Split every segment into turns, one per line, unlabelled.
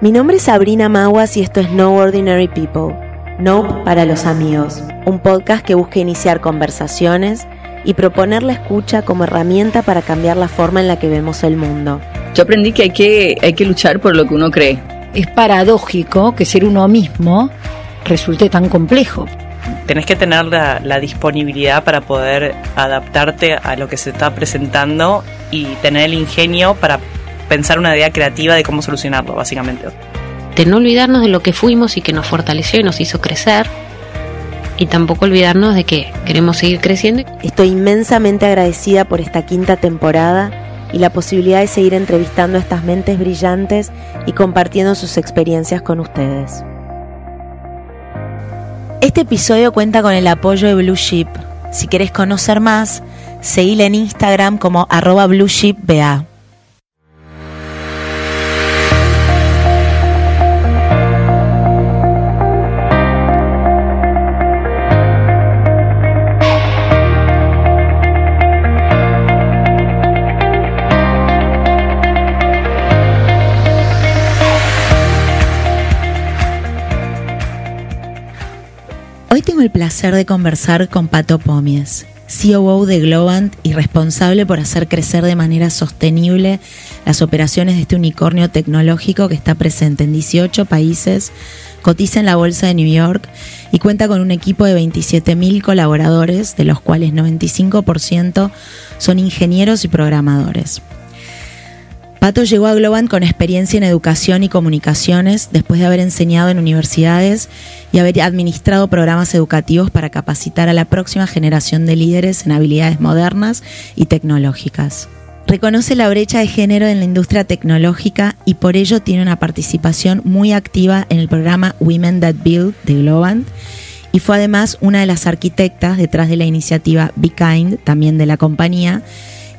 Mi nombre es Sabrina Maguas y esto es No Ordinary People, Nope para los amigos, un podcast que busca iniciar conversaciones y proponer la escucha como herramienta para cambiar la forma en la que vemos el mundo.
Yo aprendí que hay que, hay que luchar por lo que uno cree.
Es paradójico que ser uno mismo resulte tan complejo.
Tenés que tener la, la disponibilidad para poder adaptarte a lo que se está presentando y tener el ingenio para pensar una idea creativa de cómo solucionarlo, básicamente.
De no olvidarnos de lo que fuimos y que nos fortaleció y nos hizo crecer. Y tampoco olvidarnos de que queremos seguir creciendo.
Estoy inmensamente agradecida por esta quinta temporada y la posibilidad de seguir entrevistando a estas mentes brillantes y compartiendo sus experiencias con ustedes. Este episodio cuenta con el apoyo de Blue Ship. Si querés conocer más, seguile en Instagram como arroba blueshipba. Hoy tengo el placer de conversar con Pato Pomies, COO de Globant y responsable por hacer crecer de manera sostenible las operaciones de este unicornio tecnológico que está presente en 18 países, cotiza en la Bolsa de New York y cuenta con un equipo de 27.000 colaboradores, de los cuales 95% son ingenieros y programadores. Pato llegó a Globant con experiencia en educación y comunicaciones después de haber enseñado en universidades y haber administrado programas educativos para capacitar a la próxima generación de líderes en habilidades modernas y tecnológicas. Reconoce la brecha de género en la industria tecnológica y por ello tiene una participación muy activa en el programa Women That Build de Globant y fue además una de las arquitectas detrás de la iniciativa Be Kind, también de la compañía,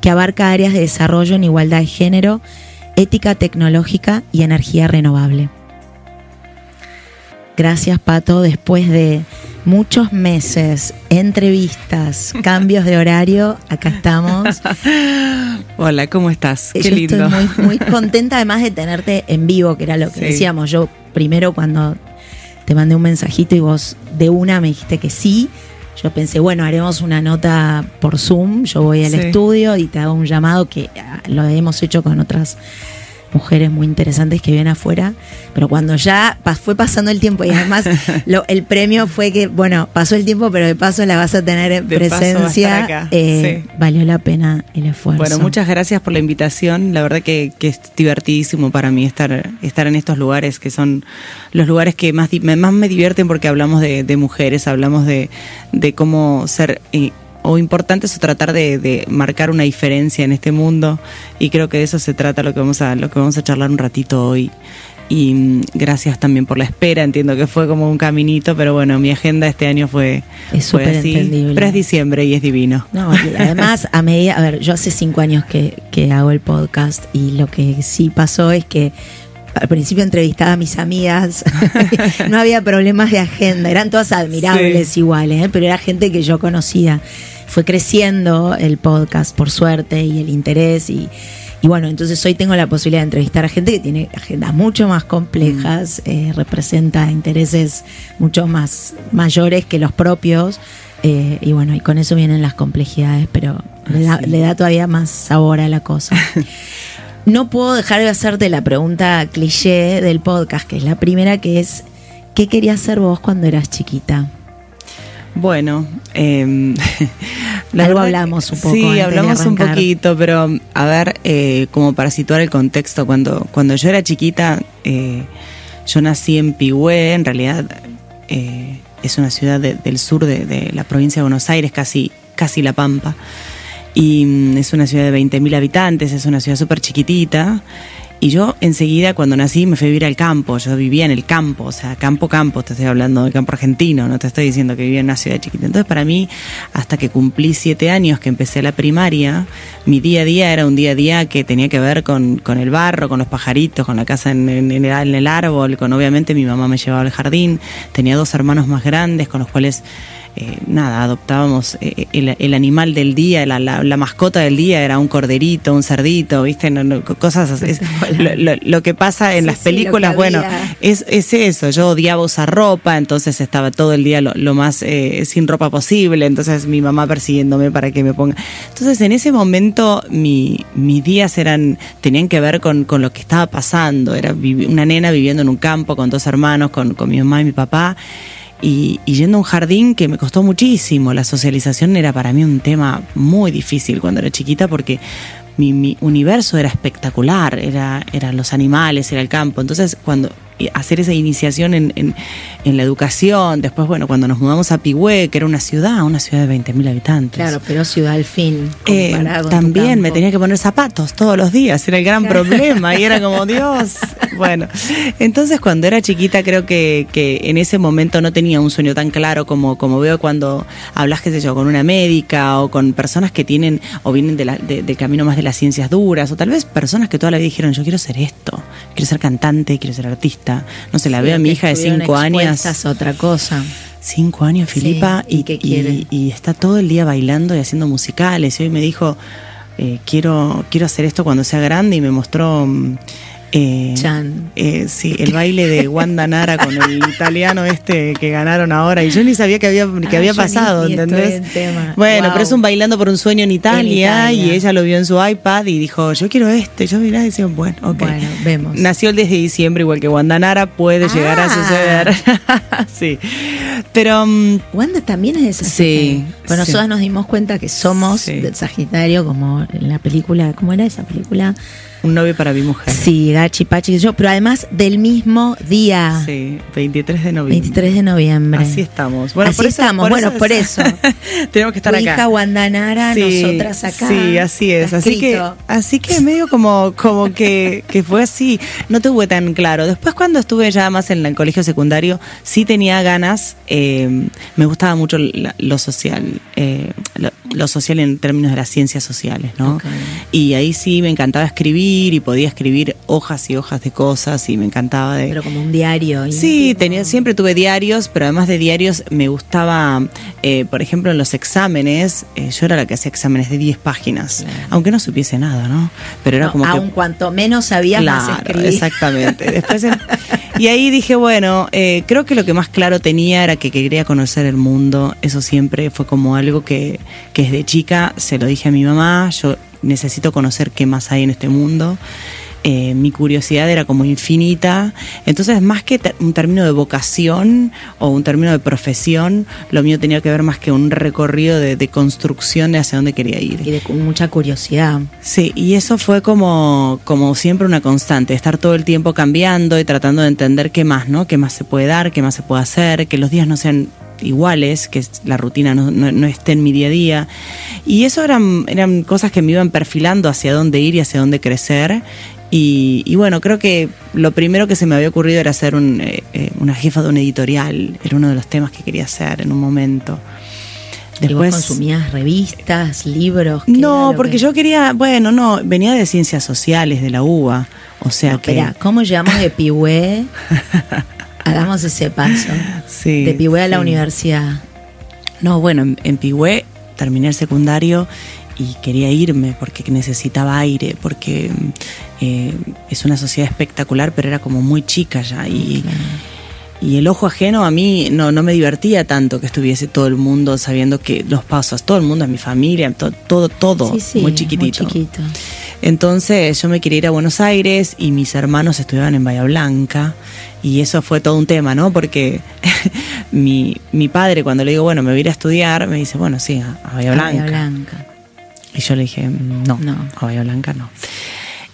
que abarca áreas de desarrollo en igualdad de género, ética tecnológica y energía renovable. Gracias, Pato. Después de muchos meses, entrevistas, cambios de horario, acá estamos.
Hola, ¿cómo estás?
Qué Yo lindo. Estoy muy, muy contenta además de tenerte en vivo, que era lo que sí. decíamos. Yo primero cuando te mandé un mensajito y vos de una me dijiste que sí, yo pensé, bueno, haremos una nota por Zoom, yo voy al sí. estudio y te hago un llamado que lo hemos hecho con otras mujeres muy interesantes que vienen afuera, pero cuando ya fue pasando el tiempo y además lo, el premio fue que, bueno, pasó el tiempo, pero de paso la vas a tener en
de
presencia, eh, sí. valió la pena el esfuerzo.
Bueno, muchas gracias por la invitación, la verdad que, que, es divertidísimo para mí estar, estar en estos lugares que son los lugares que más, más me divierten porque hablamos de, de mujeres, hablamos de, de cómo ser... Eh, o importante es tratar de, de, marcar una diferencia en este mundo. Y creo que de eso se trata lo que vamos a lo que vamos a charlar un ratito hoy. Y mm, gracias también por la espera. Entiendo que fue como un caminito pero bueno mi agenda este año fue,
es
fue
así.
pero es diciembre y es divino.
No además a medida a ver yo hace cinco años que, que hago el podcast y lo que sí pasó es que al principio entrevistaba a mis amigas, no había problemas de agenda, eran todas admirables sí. iguales, ¿eh? pero era gente que yo conocía. Fue creciendo el podcast, por suerte, y el interés, y, y bueno, entonces hoy tengo la posibilidad de entrevistar a gente que tiene agendas mucho más complejas, mm. eh, representa intereses mucho más mayores que los propios. Eh, y bueno, y con eso vienen las complejidades, pero le da, le da todavía más sabor a la cosa. no puedo dejar de hacerte la pregunta cliché del podcast, que es la primera, que es, ¿qué querías ser vos cuando eras chiquita?
Bueno, eh,
algo hablamos un poco.
Sí, hablamos un poquito, pero a ver, eh, como para situar el contexto, cuando, cuando yo era chiquita, eh, yo nací en Pigüé, en realidad eh, es una ciudad de, del sur de, de, la provincia de Buenos Aires, casi, casi La Pampa y mm, es una ciudad de 20.000 habitantes, es una ciudad súper chiquitita. Y yo enseguida cuando nací me fui a vivir al campo, yo vivía en el campo, o sea, campo, campo, te estoy hablando del campo argentino, no te estoy diciendo que vivía en una ciudad chiquita. Entonces para mí, hasta que cumplí siete años que empecé la primaria, mi día a día era un día a día que tenía que ver con, con el barro, con los pajaritos, con la casa en, en, en, el, en el árbol, con obviamente mi mamá me llevaba al jardín, tenía dos hermanos más grandes con los cuales eh, nada, adoptábamos eh, el, el animal del día, la, la- la mascota del día era un corderito, un cerdito, ¿viste? No, no, cosas así. Es- lo, lo- lo que pasa en
Sí,
las
sí,
películas, bueno, es, es eso. Yo odiaba usar ropa, entonces estaba todo el día lo, lo más eh, sin ropa posible, entonces mi mamá persiguiéndome para que me ponga. Entonces en ese momento mi, mis días eran tenían que ver con, con lo que estaba pasando. Era una nena viviendo en un campo con dos hermanos, con, con mi mamá y mi papá. Y, yendo a un jardín que me costó muchísimo. La socialización era para mí un tema muy difícil cuando era chiquita porque mi, mi universo era espectacular, era, eran los animales, era el campo. Entonces, cuando hacer esa iniciación en, en, en la educación, después, bueno, cuando nos mudamos a Pigüé, que era una ciudad, una ciudad de 20.000 habitantes.
Claro, pero ciudad al fin.
Eh, también me tenía que poner zapatos todos los días, era el gran problema y era como Dios. Bueno, entonces cuando era chiquita creo que, que en ese momento no tenía un sueño tan claro como, como veo cuando hablas, qué sé yo, con una médica o con personas que tienen o vienen de la- de- del camino más de las ciencias duras o tal vez personas que toda la vida dijeron yo quiero ser esto, quiero ser cantante, quiero ser artista. No sé, la
Sí,
veo a mi hija de cinco años.
a otra cosa.
Cinco años,
Sí,
Filipa,
¿y
y,
qué quiere?
y- y está todo el día bailando y haciendo musicales. Y hoy me dijo, eh, quiero, quiero hacer esto cuando sea grande y me mostró... mm, eh,
Chan.
eh, sí, el baile de Wanda Nara con el italiano este que ganaron ahora y yo ni sabía que había, que
Ah,
había pasado, ¿entendés? Bueno,
Wow.
pero es un bailando por un sueño en Italia,
Italia.
y ella lo vio en su iPad y dijo, yo quiero este. Yo mirá y decía, bueno, ok.
Bueno, vemos.
Nació el 10 de diciembre, igual que Wanda Nara, puede llegar a
Ah.
suceder. sí. Pero mm,
Wanda también es de
Sí,
Sagitario. Pero
sí.
nosotras nos dimos cuenta que somos
Sí.
del Sagitario, como en la película, ¿cómo era esa película?
Un novio para mi mujer.
Sí, Gachi, Pachi, y yo, pero además del mismo día,
Sí, 23 de noviembre.
23 de noviembre.
Así estamos.
Así estamos, bueno, por eso.
tenemos que estar
Tu
acá.
hija Wanda Nara,
Sí,
nosotras acá.
Sí, así es. Así que, así que medio como, como que, que fue así. No tuve tan claro. Después cuando estuve ya más en el colegio secundario, sí tenía ganas. eh, me gustaba mucho lo social, eh, lo, lo social en términos de las ciencias sociales, ¿no? Y ahí sí me encantaba escribir y podía escribir hojas y hojas de cosas y me encantaba de...
Pero como un diario.
Sí, tenía, siempre tuve diarios, pero además de diarios me gustaba, eh, por ejemplo, en los exámenes, eh, yo era la que hacía exámenes de 10 páginas,
Claro.
aunque no supiese nada, ¿no? Pero era
No,
como
aun
que...
cuanto menos sabías, más
Claro,
escribías.
exactamente. Después en- y ahí dije, bueno, eh, creo que lo que más claro tenía era que quería conocer el mundo. Eso siempre fue como algo que, que desde chica se lo dije a mi mamá. Yo necesito conocer qué más hay en este mundo. Eh, mi curiosidad era como infinita. Entonces, más que un término de vocación o un término de profesión, lo mío tenía que ver más que un recorrido de, de construcción de hacia dónde quería ir.
Y de con mucha curiosidad.
Sí, y eso fue como, como siempre una constante, estar todo el tiempo cambiando y tratando de entender qué más, ¿no? Qué más se puede dar, qué más se puede hacer, que los días no sean iguales, que la rutina no, no- no esté en mi día a día. Y eso eran, eran cosas que me iban perfilando hacia dónde ir y hacia dónde crecer. Y, y bueno, creo que lo primero que se me había ocurrido era ser un, eh, eh, una jefa de un editorial, era uno de los temas que quería hacer en un momento.
¿Y vos consumías revistas, libros? ¿Qué era
No, porque
que-
yo quería, bueno, no, venía de ciencias sociales de la UBA, o sea
No,
que
espera, ¿cómo llegamos de Pihue? Hagamos ese paso.
sí,
De Pihue a la universidad.
No, bueno, en, en Pigüé terminé el secundario y quería irme porque necesitaba aire, porque eh, es una sociedad espectacular, pero era como muy chica ya y y el ojo ajeno a mí no, no me divertía tanto que estuviese todo el mundo sabiendo que los pasos, todo el mundo, mi familia, to- todo, todo,
Sí, sí,
muy chiquitito.
Muy chiquito.
Entonces yo me quería ir a Buenos Aires y mis hermanos estudiaban en Bahía Blanca y eso fue todo un tema, ¿no? Porque mi, mi padre cuando le digo, bueno, me voy a ir a estudiar, me dice, bueno, sí, a, a Bahía
Ah,
Blanca.
Bahía Blanca.
Y yo le dije, "Mm, no,
No.
a Bahía Blanca no.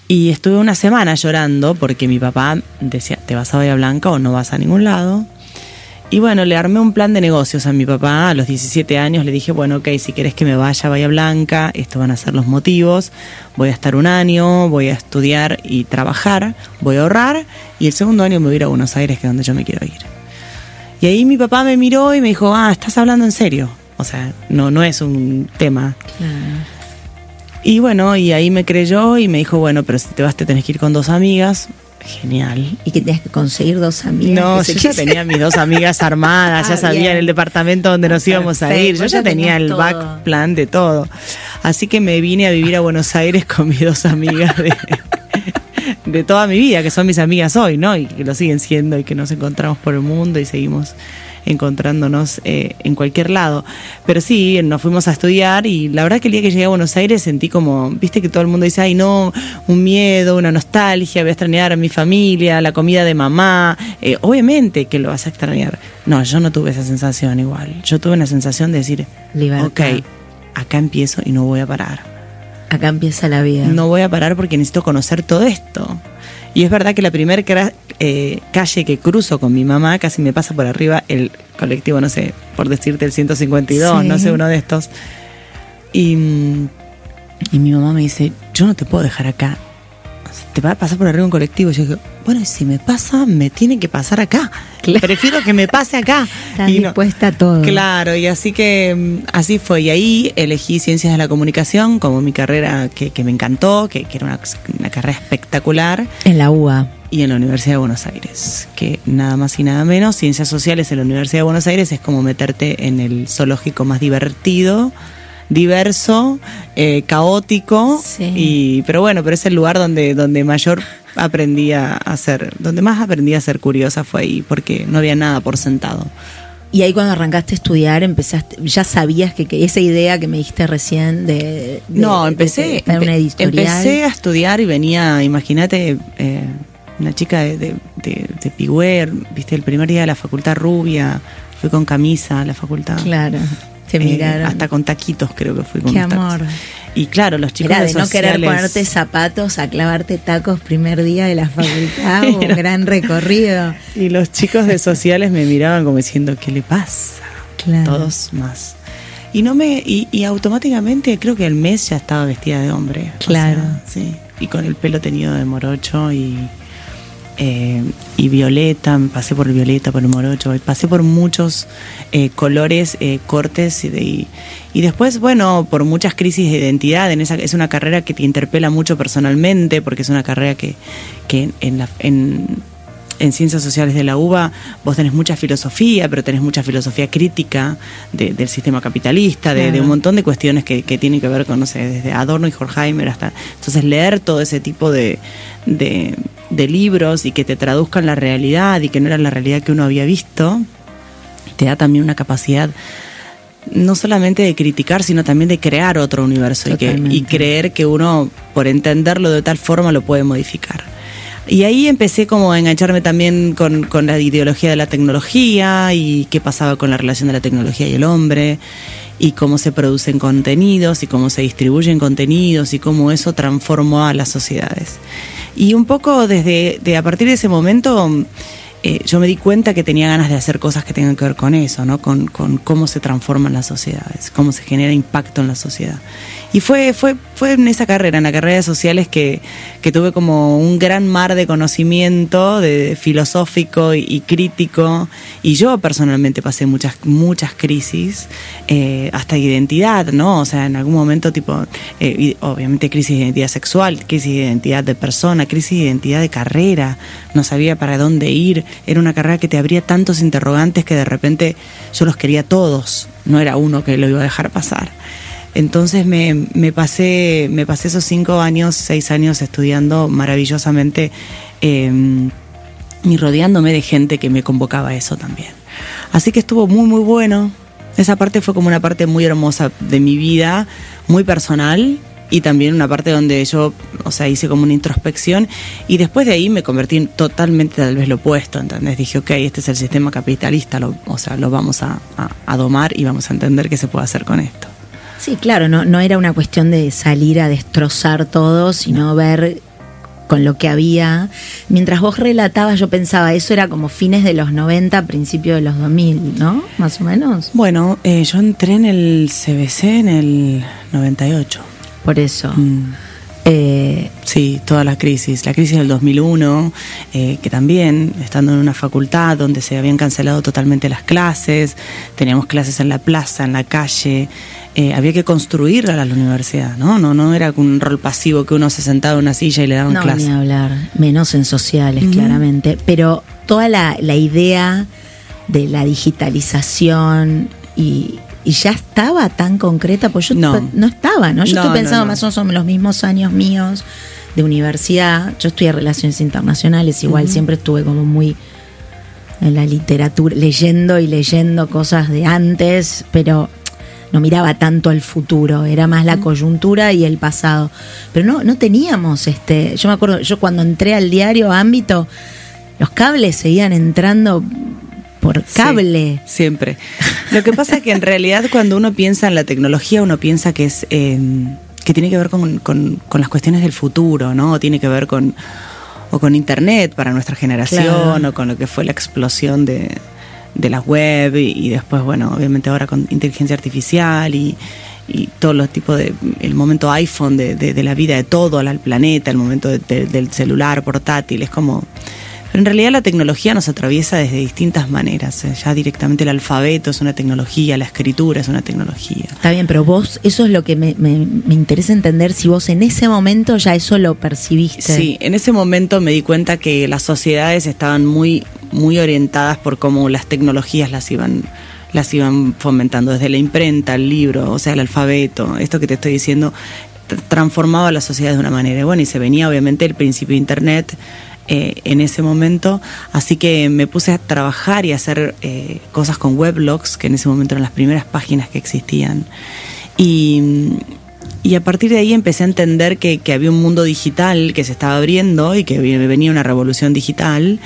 Y estuve una semana llorando porque mi papá decía, ¿te vas a Bahía Blanca o no vas a ningún lado? Y bueno, le armé un plan de negocios a mi papá a los 17 años. Le dije, bueno, ok, si quieres que me vaya a Bahía Blanca, estos van a ser los motivos. Voy a estar un año, voy a estudiar y trabajar, voy a ahorrar. Y el segundo año me voy a ir a Buenos Aires, que es donde yo me quiero ir. Y ahí mi papá me miró y me dijo, ah, estás hablando en serio. O sea, no, no es un tema.
Claro.
Y bueno, y ahí me creyó y me dijo, bueno, pero si te vas te tenés que ir con dos amigas. Genial.
Y que tenías que conseguir dos amigas.
No,
que
yo ya tenía mis dos amigas armadas, ya
Ah,
sabía
bien.
en el departamento donde nos íbamos a ir, yo ya tenía el
todo.
back plan de todo. Así que me vine a vivir a Buenos Aires con mis dos amigas de, de toda mi vida, que son mis amigas hoy, ¿no? Y que lo siguen siendo y que nos encontramos por el mundo y seguimos encontrándonos eh, en cualquier lado. Pero sí, nos fuimos a estudiar y la verdad que el día que llegué a Buenos Aires sentí como, viste que todo el mundo dice, ay no, un miedo, una nostalgia, voy a extrañar a mi familia, la comida de mamá. Eh, obviamente que lo vas a extrañar. No, yo no tuve esa sensación igual. Yo tuve una sensación de decir,
Libertad.
ok, acá empiezo y no voy a parar.
Acá empieza la vida.
No voy a parar porque necesito conocer todo esto. Y es verdad que la primera calle que cruzo con mi mamá casi me pasa por arriba el colectivo, no sé, por decirte el 152,
Sí.
no sé, uno de estos. Y, y mi mamá me dice, yo no te puedo dejar acá. Te va a pasar por arriba un colectivo. Y yo digo, bueno, y si me pasa, me tiene que pasar acá.
Claro.
Prefiero que me pase acá. Y no-
dispuesta a todo.
Claro, y así que mm, así fue. Y ahí elegí Ciencias de la Comunicación como mi carrera que, que me encantó, que, que era una, una carrera espectacular.
En la UBA.
Y en la Universidad de Buenos Aires, que nada más y nada menos, Ciencias Sociales en la Universidad de Buenos Aires es como meterte en el zoológico más divertido, diverso, eh, caótico,
Sí.
y, pero bueno, pero es el lugar donde, donde mayor aprendí a ser, donde más aprendí a ser curiosa fue ahí, porque no había nada por sentado.
Y ahí cuando arrancaste a estudiar, empezaste, ya sabías que, que esa idea que me dijiste recién de, de-
No, empecé,
de una editorial.
empecé a estudiar y venía, imagínate, eh, una chica de, de, de, de Pigüer, viste, el primer día de la facultad rubia, fui con camisa a la facultad.
Claro, te
Eh,
miraron.
hasta con taquitos creo que fui con
Qué
tacos.
amor.
Y claro, los chicos
Era de
de
no querer ponerte zapatos a clavarte tacos primer día de la facultad, un gran recorrido.
Y los chicos de sociales me miraban como diciendo, ¿qué le pasa?
Claro.
Todos más. Y no me y, y automáticamente creo que el mes ya estaba vestida de hombre. O
Claro.
sea, sí. Y con el pelo teñido de morocho y eh, y violeta, pasé por el violeta, por el morocho, pasé por muchos eh, colores, eh, cortes y, de- y, después, bueno, por muchas crisis de identidad. En esa, es una carrera que te interpela mucho personalmente, porque es una carrera que, que en, la, en, en Ciencias Sociales de la UBA vos tenés mucha filosofía, pero tenés mucha filosofía crítica de- del sistema capitalista, de, un montón de cuestiones que, que tienen que ver con, no sé, desde Adorno y Horkheimer hasta... Entonces leer todo ese tipo de, de, de libros y que te traduzcan la realidad y que no era la realidad que uno había visto, te da también una capacidad no solamente de criticar, sino también de crear otro universo y, que, y creer que uno, por entenderlo de tal forma, lo puede modificar. Y ahí empecé como a engancharme también con, con la ideología de la tecnología y qué pasaba con la relación de la tecnología y el hombre y cómo se producen contenidos y cómo se distribuyen contenidos y cómo eso transformó a las sociedades. Y un poco desde de a partir de ese momento eh, yo me di cuenta que tenía ganas de hacer cosas que tengan que ver con eso, ¿no? Con, con cómo se transforman las sociedades, cómo se genera impacto en la sociedad. Y fue, fue, fue en esa carrera, en la carrera de sociales, que, que tuve como un gran mar de conocimiento de, filosófico y, crítico. Y yo personalmente pasé muchas, muchas crisis, eh, hasta identidad, ¿no? O sea, en algún momento, tipo, eh, obviamente crisis de identidad sexual, crisis de identidad de persona, crisis de identidad de carrera. No sabía para dónde ir. Era una carrera que te abría tantos interrogantes que de repente yo los quería todos. No era uno que lo iba a dejar pasar. Entonces me, pasé, me pasé esos cinco años, seis años estudiando maravillosamente eh, y rodeándome de gente que me convocaba a eso también. Así que estuvo muy, muy bueno. Esa parte fue como una parte muy hermosa de mi vida, muy personal y también una parte donde yo, o sea, hice como una introspección y después de ahí me convertí en totalmente tal vez lo opuesto, ¿entendés? Dije, ok, este es el sistema capitalista, lo, o sea, lo vamos a, a domar y vamos a entender qué se puede hacer con esto.
Sí, claro, no, no era una cuestión de salir a destrozar todo, sino ver con lo que había. Mientras vos relatabas, yo pensaba, eso era como fines de los 90, principios de los 2000, ¿no? Más o menos.
Bueno, eh, yo entré en el CBC en el 98.
Por eso.
Mm.
Eh,
Sí, toda la crisis. La crisis del 2001, eh, que también, estando en una facultad donde se habían cancelado totalmente las clases, teníamos clases en la plaza, en la calle, eh, había que construir a la universidad, ¿no? ¿no? No era un rol pasivo que uno se sentaba en una silla y le daban
no,
clase.
ni hablar, menos en sociales, claramente. Pero toda la, la idea de la digitalización y, y ya estaba tan concreta, pues yo
No.
no, estaba, ¿no? Yo
No,
estoy pensando
no,
más o menos son los mismos años míos de universidad. Yo estudié relaciones internacionales, igual siempre estuve como muy en la literatura, leyendo y leyendo cosas de antes, pero no miraba tanto al futuro, era más la coyuntura y el pasado. Pero no, no teníamos este, yo me acuerdo, yo cuando entré al diario Ámbito, los cables seguían entrando por cable.
Sí, siempre. Lo que pasa es que en realidad cuando uno piensa en la tecnología, uno piensa que es eh, que tiene que ver con, con- con las cuestiones del futuro, ¿no? O tiene que ver con o con internet para nuestra generación,
Claro.
o con lo que fue la explosión de, de la web y, y después, bueno, obviamente ahora con inteligencia artificial y, y todos los tipos de el momento iPhone de, de- de la vida de todo al planeta, el momento de- de- del celular portátil, es como pero en realidad la tecnología nos atraviesa desde distintas maneras. eh, Ya directamente el alfabeto es una tecnología, la escritura es una tecnología.
Está bien, pero vos, eso es lo que me, me- me interesa entender, si vos en ese momento ya eso lo percibiste.
Sí, en ese momento me di cuenta que las sociedades estaban muy, muy orientadas por cómo las tecnologías las iban, las iban fomentando, desde la imprenta, el libro, o sea, el alfabeto, esto que te estoy diciendo, transformaba la sociedad de una manera. Bueno, y se venía obviamente el principio de Internet eh, en ese momento, así que me puse a trabajar y a hacer eh, cosas con weblogs, que en ese momento eran las primeras páginas que existían. Y, y a partir de ahí empecé a entender que, que había un mundo digital que se estaba abriendo y que venía una revolución digital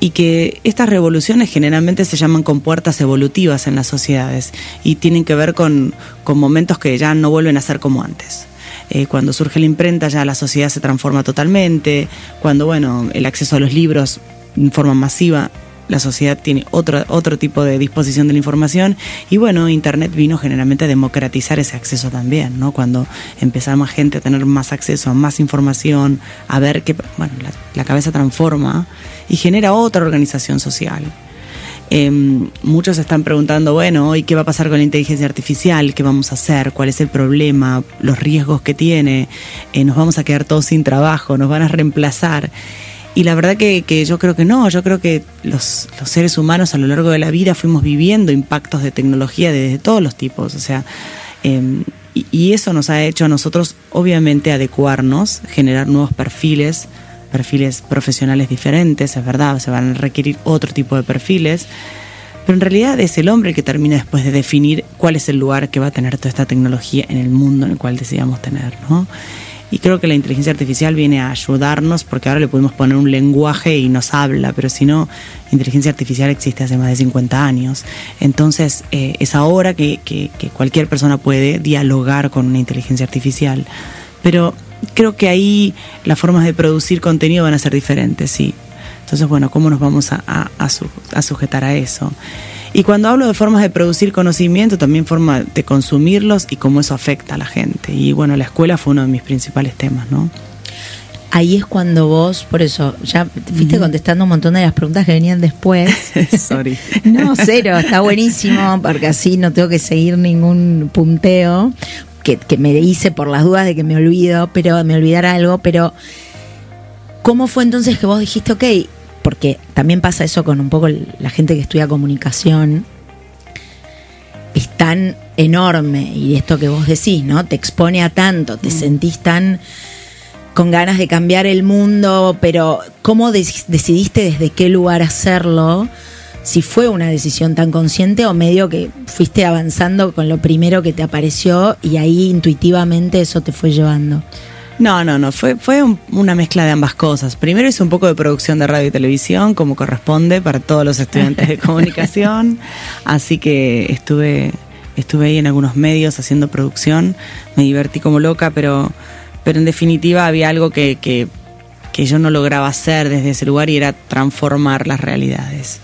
y que estas revoluciones generalmente se llaman compuertas evolutivas en las sociedades y tienen que ver con, con momentos que ya no vuelven a ser como antes. Eh, cuando surge la imprenta ya la sociedad se transforma totalmente, cuando bueno, el acceso a los libros en forma masiva, la sociedad tiene otro, otro tipo de disposición de la información y bueno, Internet vino generalmente a democratizar ese acceso también, ¿no? Cuando empezamos gente a tener más acceso a más información, a ver que, bueno, la cabeza transforma y genera otra organización social. Eh, muchos están preguntando, bueno, hoy qué va a pasar con la inteligencia artificial, qué vamos a hacer, cuál es el problema, los riesgos que tiene, Eh, nos vamos a quedar todos sin trabajo, nos van a reemplazar. Y la verdad que, que yo creo que no, yo creo que los, los seres humanos a lo largo de la vida fuimos viviendo impactos de tecnología de, todos los tipos, o sea, eh, y, y eso nos ha hecho a nosotros obviamente adecuarnos, generar nuevos perfiles, perfiles profesionales diferentes, es verdad, se van a requerir otro tipo de perfiles, pero en realidad es el hombre el que termina después de definir cuál es el lugar que va a tener toda esta tecnología en el mundo en el cual decidamos tener, ¿no? Y creo que la inteligencia artificial viene a ayudarnos porque ahora le podemos poner un lenguaje y nos habla, pero si no, inteligencia artificial existe hace más de 50 años. Entonces, eh, es ahora que, que- que cualquier persona puede dialogar con una inteligencia artificial. Pero creo que ahí las formas de producir contenido van a ser diferentes, sí. Entonces, bueno, ¿cómo nos vamos a, a- a su- a sujetar a eso? Y cuando hablo de formas de producir conocimiento, también forma de consumirlos y cómo eso afecta a la gente. Y bueno, la escuela fue uno de mis principales temas, ¿no?
Ahí es cuando vos, por eso, ya te fuiste contestando un montón de las preguntas que venían después.
Sorry.
No, cero, está buenísimo, porque así no tengo que seguir ningún punteo que, que me hice por las dudas de que me olvido, pero me olvidara algo, pero ¿cómo fue entonces que vos dijiste, ok, porque también pasa eso con un poco la gente que estudia comunicación, es tan enorme y esto que vos decís, ¿no? Te expone a tanto, te sentís tan con ganas de cambiar el mundo, pero ¿cómo dec- decidiste desde qué lugar hacerlo? Si fue una decisión tan consciente o medio que fuiste avanzando con lo primero que te apareció y ahí intuitivamente eso te fue llevando.
No, no, no, fue, fue un- una mezcla de ambas cosas. Primero hice un poco de producción de radio y televisión, como corresponde para todos los estudiantes de comunicación, así que estuve, estuve ahí en algunos medios haciendo producción, me divertí como loca, pero, pero en definitiva había algo que, que, que yo no lograba hacer desde ese lugar y era transformar las realidades.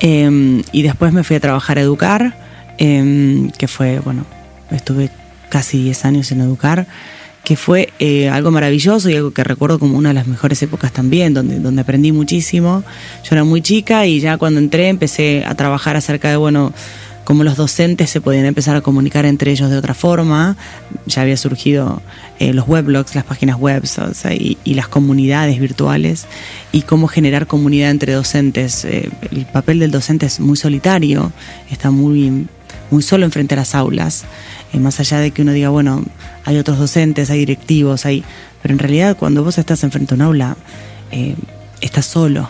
Eh, y después me fui a trabajar a Educar, eh, que fue, bueno, estuve casi 10 años en Educar que fue eh, algo maravilloso y algo que recuerdo como una de las mejores épocas también, donde, donde aprendí muchísimo. Yo era muy chica y ya cuando entré empecé a trabajar acerca de, bueno, cómo los docentes se podían empezar a comunicar entre ellos de otra forma. Ya había surgido eh, los weblogs, las páginas web y, las comunidades virtuales y cómo generar comunidad entre docentes. Eh, el papel del docente es muy solitario, está muy, muy solo enfrente a las aulas. Eh, más allá de que uno diga, bueno, hay otros docentes, hay directivos, hay... pero en realidad cuando vos estás enfrente a un aula, estás solo.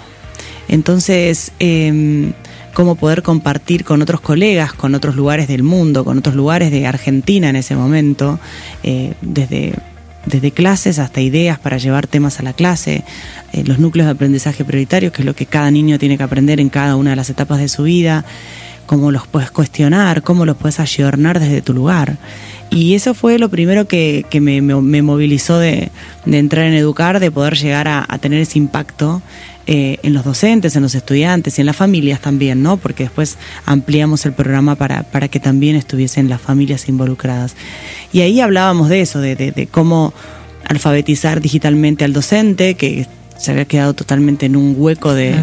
Entonces, em, cómo poder compartir con otros colegas, con otros lugares del mundo, con otros lugares de Argentina en ese momento, eh, desde, desde clases hasta ideas para llevar temas a la clase, eh, los núcleos de aprendizaje prioritarios, que es lo que cada niño tiene que aprender en cada una de las etapas de su vida, cómo los puedes cuestionar, cómo los puedes ayornar desde tu lugar. Y eso fue lo primero que, me, movilizó de, entrar en educar, de poder llegar a, a tener ese impacto eh, en los docentes, en los estudiantes y en las familias también, ¿no? Porque después ampliamos el programa para, para que también estuviesen las familias involucradas. Y ahí hablábamos de eso, de, de, cómo alfabetizar digitalmente al docente, que se había quedado totalmente en un hueco de,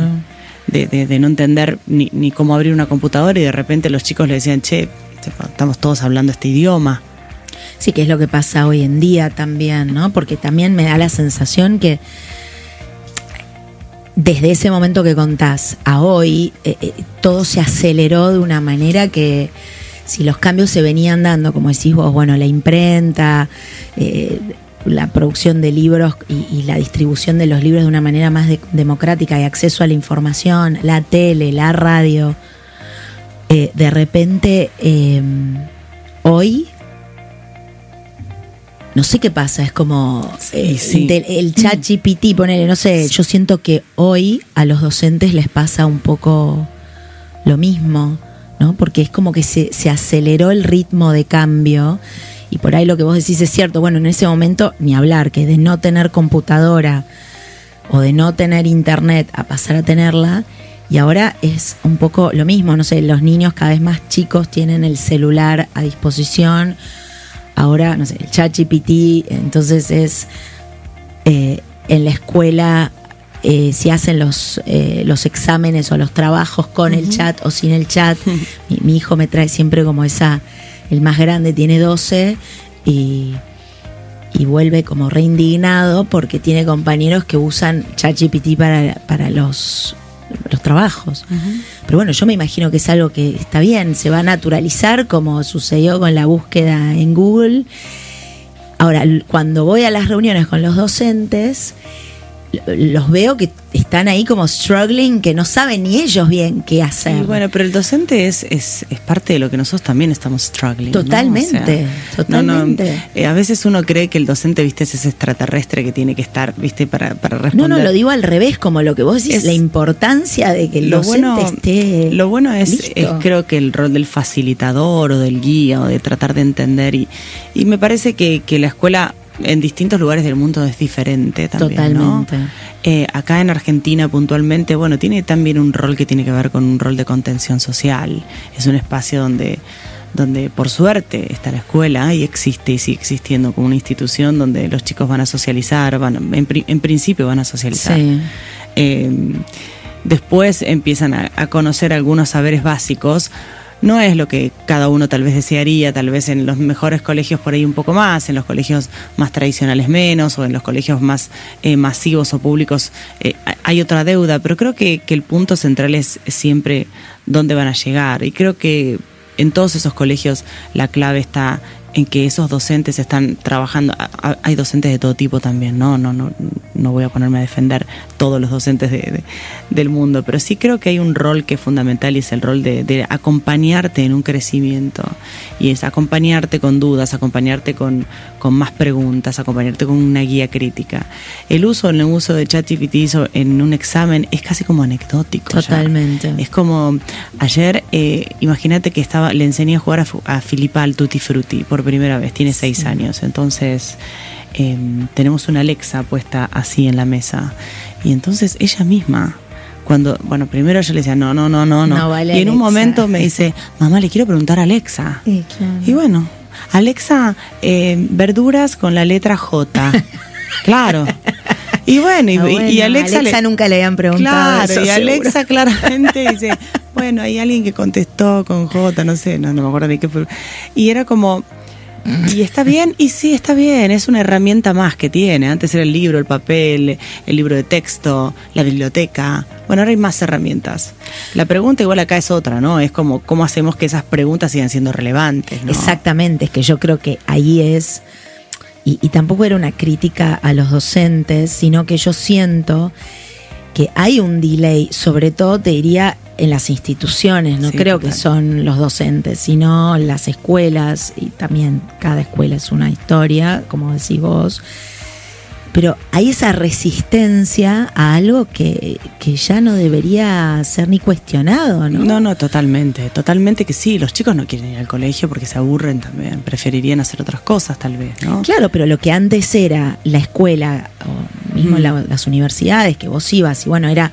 de, no entender ni, ni, cómo abrir una computadora y de repente los chicos le decían, che, estamos todos hablando este idioma.
Sí, que es lo que pasa hoy en día también, ¿no? Porque también me da la sensación que desde ese momento que contás a hoy, eh, eh, todo se aceleró de una manera que si los cambios se venían dando, como decís vos, bueno, la imprenta, eh, la producción de libros y, la distribución de los libros de una manera más democrática y acceso a la información, la tele, la radio, de repente hoy no sé qué pasa, es como eh, el chat GPT, ponele, no sé, yo siento que hoy a los docentes les pasa un poco lo mismo, ¿no? Porque es como que se, se aceleró el ritmo de cambio y por ahí lo que vos decís es cierto, bueno, en ese momento ni hablar, que de no tener computadora o de no tener internet a pasar a tenerla, y ahora es un poco lo mismo, no sé, los niños cada vez más chicos tienen el celular a disposición ahora, no sé, el chat GPT, entonces es eh, en la escuela eh, si hacen los, eh, los exámenes o los trabajos con el chat o sin el chat. mi, hijo me trae siempre como esa, el más grande tiene 12 y, y vuelve como reindignado porque tiene compañeros que usan ChatGPT para, para los los trabajos. Pero bueno, yo me imagino que es algo que está bien, se va a naturalizar como sucedió con la búsqueda en Google. Ahora, cuando voy a las reuniones con los docentes, los veo que están ahí como struggling, que no saben ni ellos bien qué hacer.
bueno, pero el docente es, es, es, parte de lo que nosotros también estamos struggling.
Totalmente, totalmente.
Eh, a veces uno cree que el docente, viste, es ese extraterrestre que tiene que estar, viste, para, para responder.
No, no, lo digo al revés, como lo que vos decís, la importancia de que el docente bueno, esté.
Lo bueno es, es, creo que el rol del facilitador o del guía o de tratar de entender. Y, y me parece que, que la escuela en distintos lugares del mundo es diferente también. Totalmente. Eh, acá en Argentina puntualmente, bueno, tiene también un rol que tiene que ver con un rol de contención social. Es un espacio donde, donde por suerte está la escuela y existe y sigue existiendo como una institución donde los chicos van a socializar, van, en, principio van a socializar. Eh, después empiezan a conocer algunos saberes básicos no es lo que cada uno tal vez desearía, tal vez en los mejores colegios por ahí un poco más, en los colegios más tradicionales menos, o en los colegios más eh, masivos o públicos eh, hay otra deuda, pero creo que, que el punto central es siempre dónde van a llegar. Y creo que en todos esos colegios la clave está en que esos docentes están trabajando, hay docentes de todo tipo también, ¿no? No, no, no voy a ponerme a defender todos los docentes de, del mundo, pero sí creo que hay un rol que es fundamental y es el rol de, acompañarte en un crecimiento y es acompañarte con dudas, acompañarte con, con más preguntas, acompañarte con una guía crítica. El uso, el uso de ChatGPT en un examen es casi como anecdótico.
Totalmente.
Es como ayer, eh, imagínate que estaba, le enseñé a jugar a, a Filipa al Tutti Frutti por primera vez, tiene seis años, entonces em, tenemos una Alexa puesta así en la mesa y entonces ella misma cuando, bueno, primero yo le decía, no, no, no, no, no. y en un momento me dice, mamá, le quiero preguntar a Alexa. y bueno, Alexa, eh, verduras con la letra J. claro. Y bueno, y,
Ah, bueno,
y Alexa,
Alexa
le-
nunca le habían preguntado.
Claro,
eso,
y
seguro.
Alexa claramente dice, bueno, hay alguien que contestó con J, no sé, no, no me acuerdo ni qué fue. Y era como, y está bien, y sí, está bien, es una herramienta más que tiene. Antes era el libro, el papel, el libro de texto, la biblioteca. Bueno, ahora hay más herramientas. La pregunta igual acá es otra, ¿no? Es como, ¿cómo hacemos que esas preguntas sigan siendo relevantes?
Exactamente, es que yo creo que ahí es, y tampoco era una crítica a los docentes, sino que yo siento que hay un delay, sobre todo te diría en las instituciones, no
Sí,
creo
total.
que son los docentes, sino las escuelas, y también cada escuela es una historia, como decís vos. Pero hay esa resistencia a algo que, que ya no debería ser ni cuestionado, ¿no?
No, no, totalmente, totalmente que sí. Los chicos no quieren ir al colegio porque se aburren también, preferirían hacer otras cosas tal vez, ¿no?
Claro, pero lo que antes era la escuela o mismo
Mm.
la- las universidades que vos ibas y bueno, era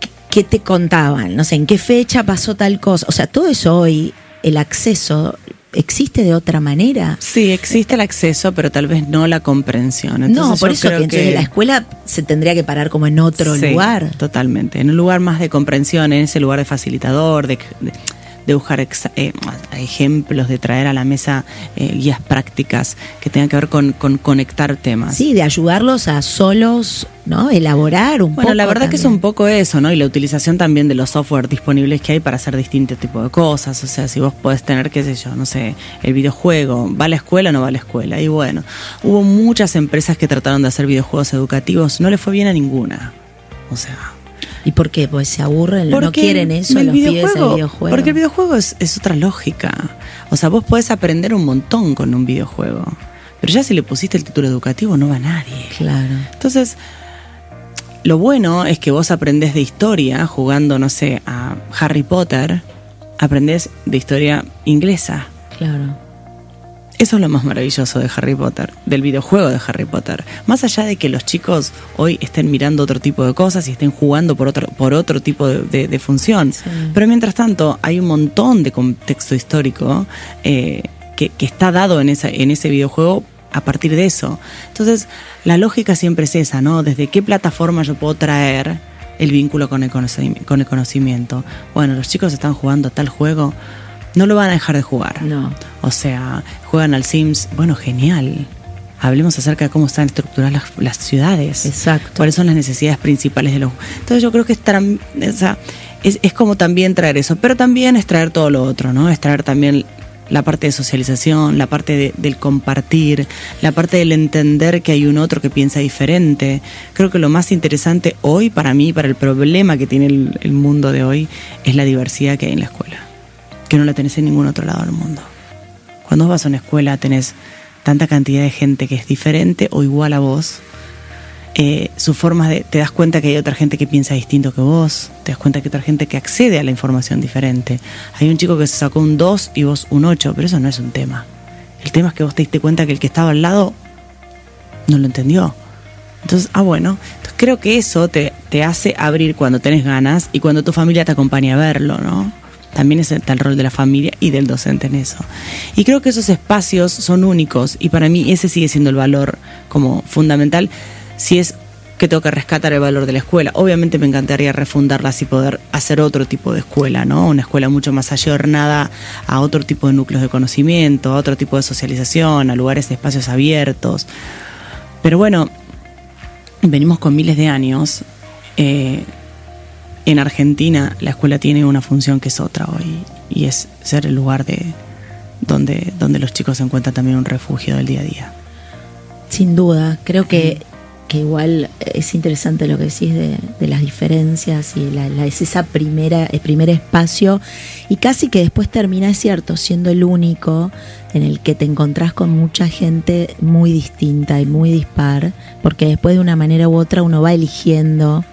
¿qué- qué te contaban, no sé, en qué fecha pasó tal cosa, o sea, todo eso hoy el acceso existe de otra manera.
Sí, existe el acceso, pero tal vez no la comprensión.
no,
Entonces
por
yo
eso que,
creo
entonces la escuela se tendría que parar como en otro
Sí,
lugar.
Totalmente, en un lugar más de comprensión, en ese lugar de facilitador, de, de- de buscar eh, ejemplos, de traer a la mesa eh, guías prácticas que tengan que ver con, con conectar temas.
Sí, de ayudarlos a solos, ¿no? Elaborar un poco.
Bueno, la verdad que es
también.
un poco eso, ¿no? Y la utilización también de los software disponibles que hay para hacer distintos tipos de cosas. O sea, si vos podés tener, qué sé yo, no sé, el videojuego, ¿va a la escuela o no va a la escuela? Y bueno, hubo muchas empresas que trataron de hacer videojuegos educativos, no le fue bien a ninguna. O sea,
¿Y por qué? Pues se aburren, no quieren eso,
el
los pibes videojuego.
Porque el videojuego es, es otra lógica. O sea, vos podés aprender un montón con un videojuego. Pero ya si le pusiste el título educativo, no va nadie.
Claro.
Entonces, lo bueno es que vos aprendés de historia jugando, no sé, a Harry Potter, aprendés de historia inglesa.
Claro.
Eso es lo más maravilloso de Harry Potter, del videojuego de Harry Potter. Más allá de que los chicos hoy estén mirando otro tipo de cosas y estén jugando por otro, por otro tipo de, de- de función.
Sí.
Pero mientras tanto, hay un montón de contexto histórico eh, que, que está dado en, esa, en ese videojuego a partir de eso. Entonces, la lógica siempre es esa, ¿no? Desde qué plataforma yo puedo traer el vínculo con el, conocimiento, con el conocimiento. Bueno, los chicos están jugando a tal juego, no lo van a dejar de jugar.
No.
O sea, juegan al Sims, bueno, genial. Hablemos acerca de cómo están estructuradas las, las ciudades.
Exacto.
¿Cuáles son las necesidades principales de los... Entonces yo creo que es, tram- o sea, es, es como también traer eso, pero también es traer todo lo otro, ¿no? Es traer también la parte de socialización, la parte de- del compartir, la parte del entender que hay un otro que piensa diferente. Creo que lo más interesante hoy para mí, para el problema que tiene el, el mundo de hoy, es la diversidad que hay en la escuela, que no la tenés en ningún otro lado del mundo. Cuando vas a una escuela tenés tanta cantidad de gente que es diferente o igual a vos. Eh, sus formas de. Te das cuenta que hay otra gente que piensa distinto que vos. Te das cuenta que hay otra gente que accede a la información diferente. Hay un chico que se sacó un 2 y vos un 8, pero eso no es un tema. El tema es que vos te diste cuenta que el que estaba al lado no lo entendió. Entonces, ah, bueno. Entonces, creo que eso te, te hace abrir cuando tenés ganas y cuando tu familia te acompaña a verlo, ¿no? También es el, rol de la familia y del docente en eso. Y creo que esos espacios son únicos y para mí ese sigue siendo el valor como fundamental si es que tengo que rescatar el valor de la escuela. Obviamente me encantaría refundarlas y poder hacer otro tipo de escuela, ¿no? Una escuela mucho más ayornada a otro tipo de núcleos de conocimiento, a otro tipo de socialización, a lugares de espacios abiertos. Pero bueno, venimos con miles de años. Eh, en Argentina la escuela tiene una función que es otra hoy y es ser el lugar de donde, donde los chicos encuentran también un refugio del día a día.
Sin duda, creo que, que igual es interesante lo que decís de, de las diferencias y la, la- es esa primera, el primer espacio y casi que después termina, es cierto, siendo el único en el que te encontrás con mucha gente muy distinta y muy dispar, porque después de una manera u otra uno va eligiendo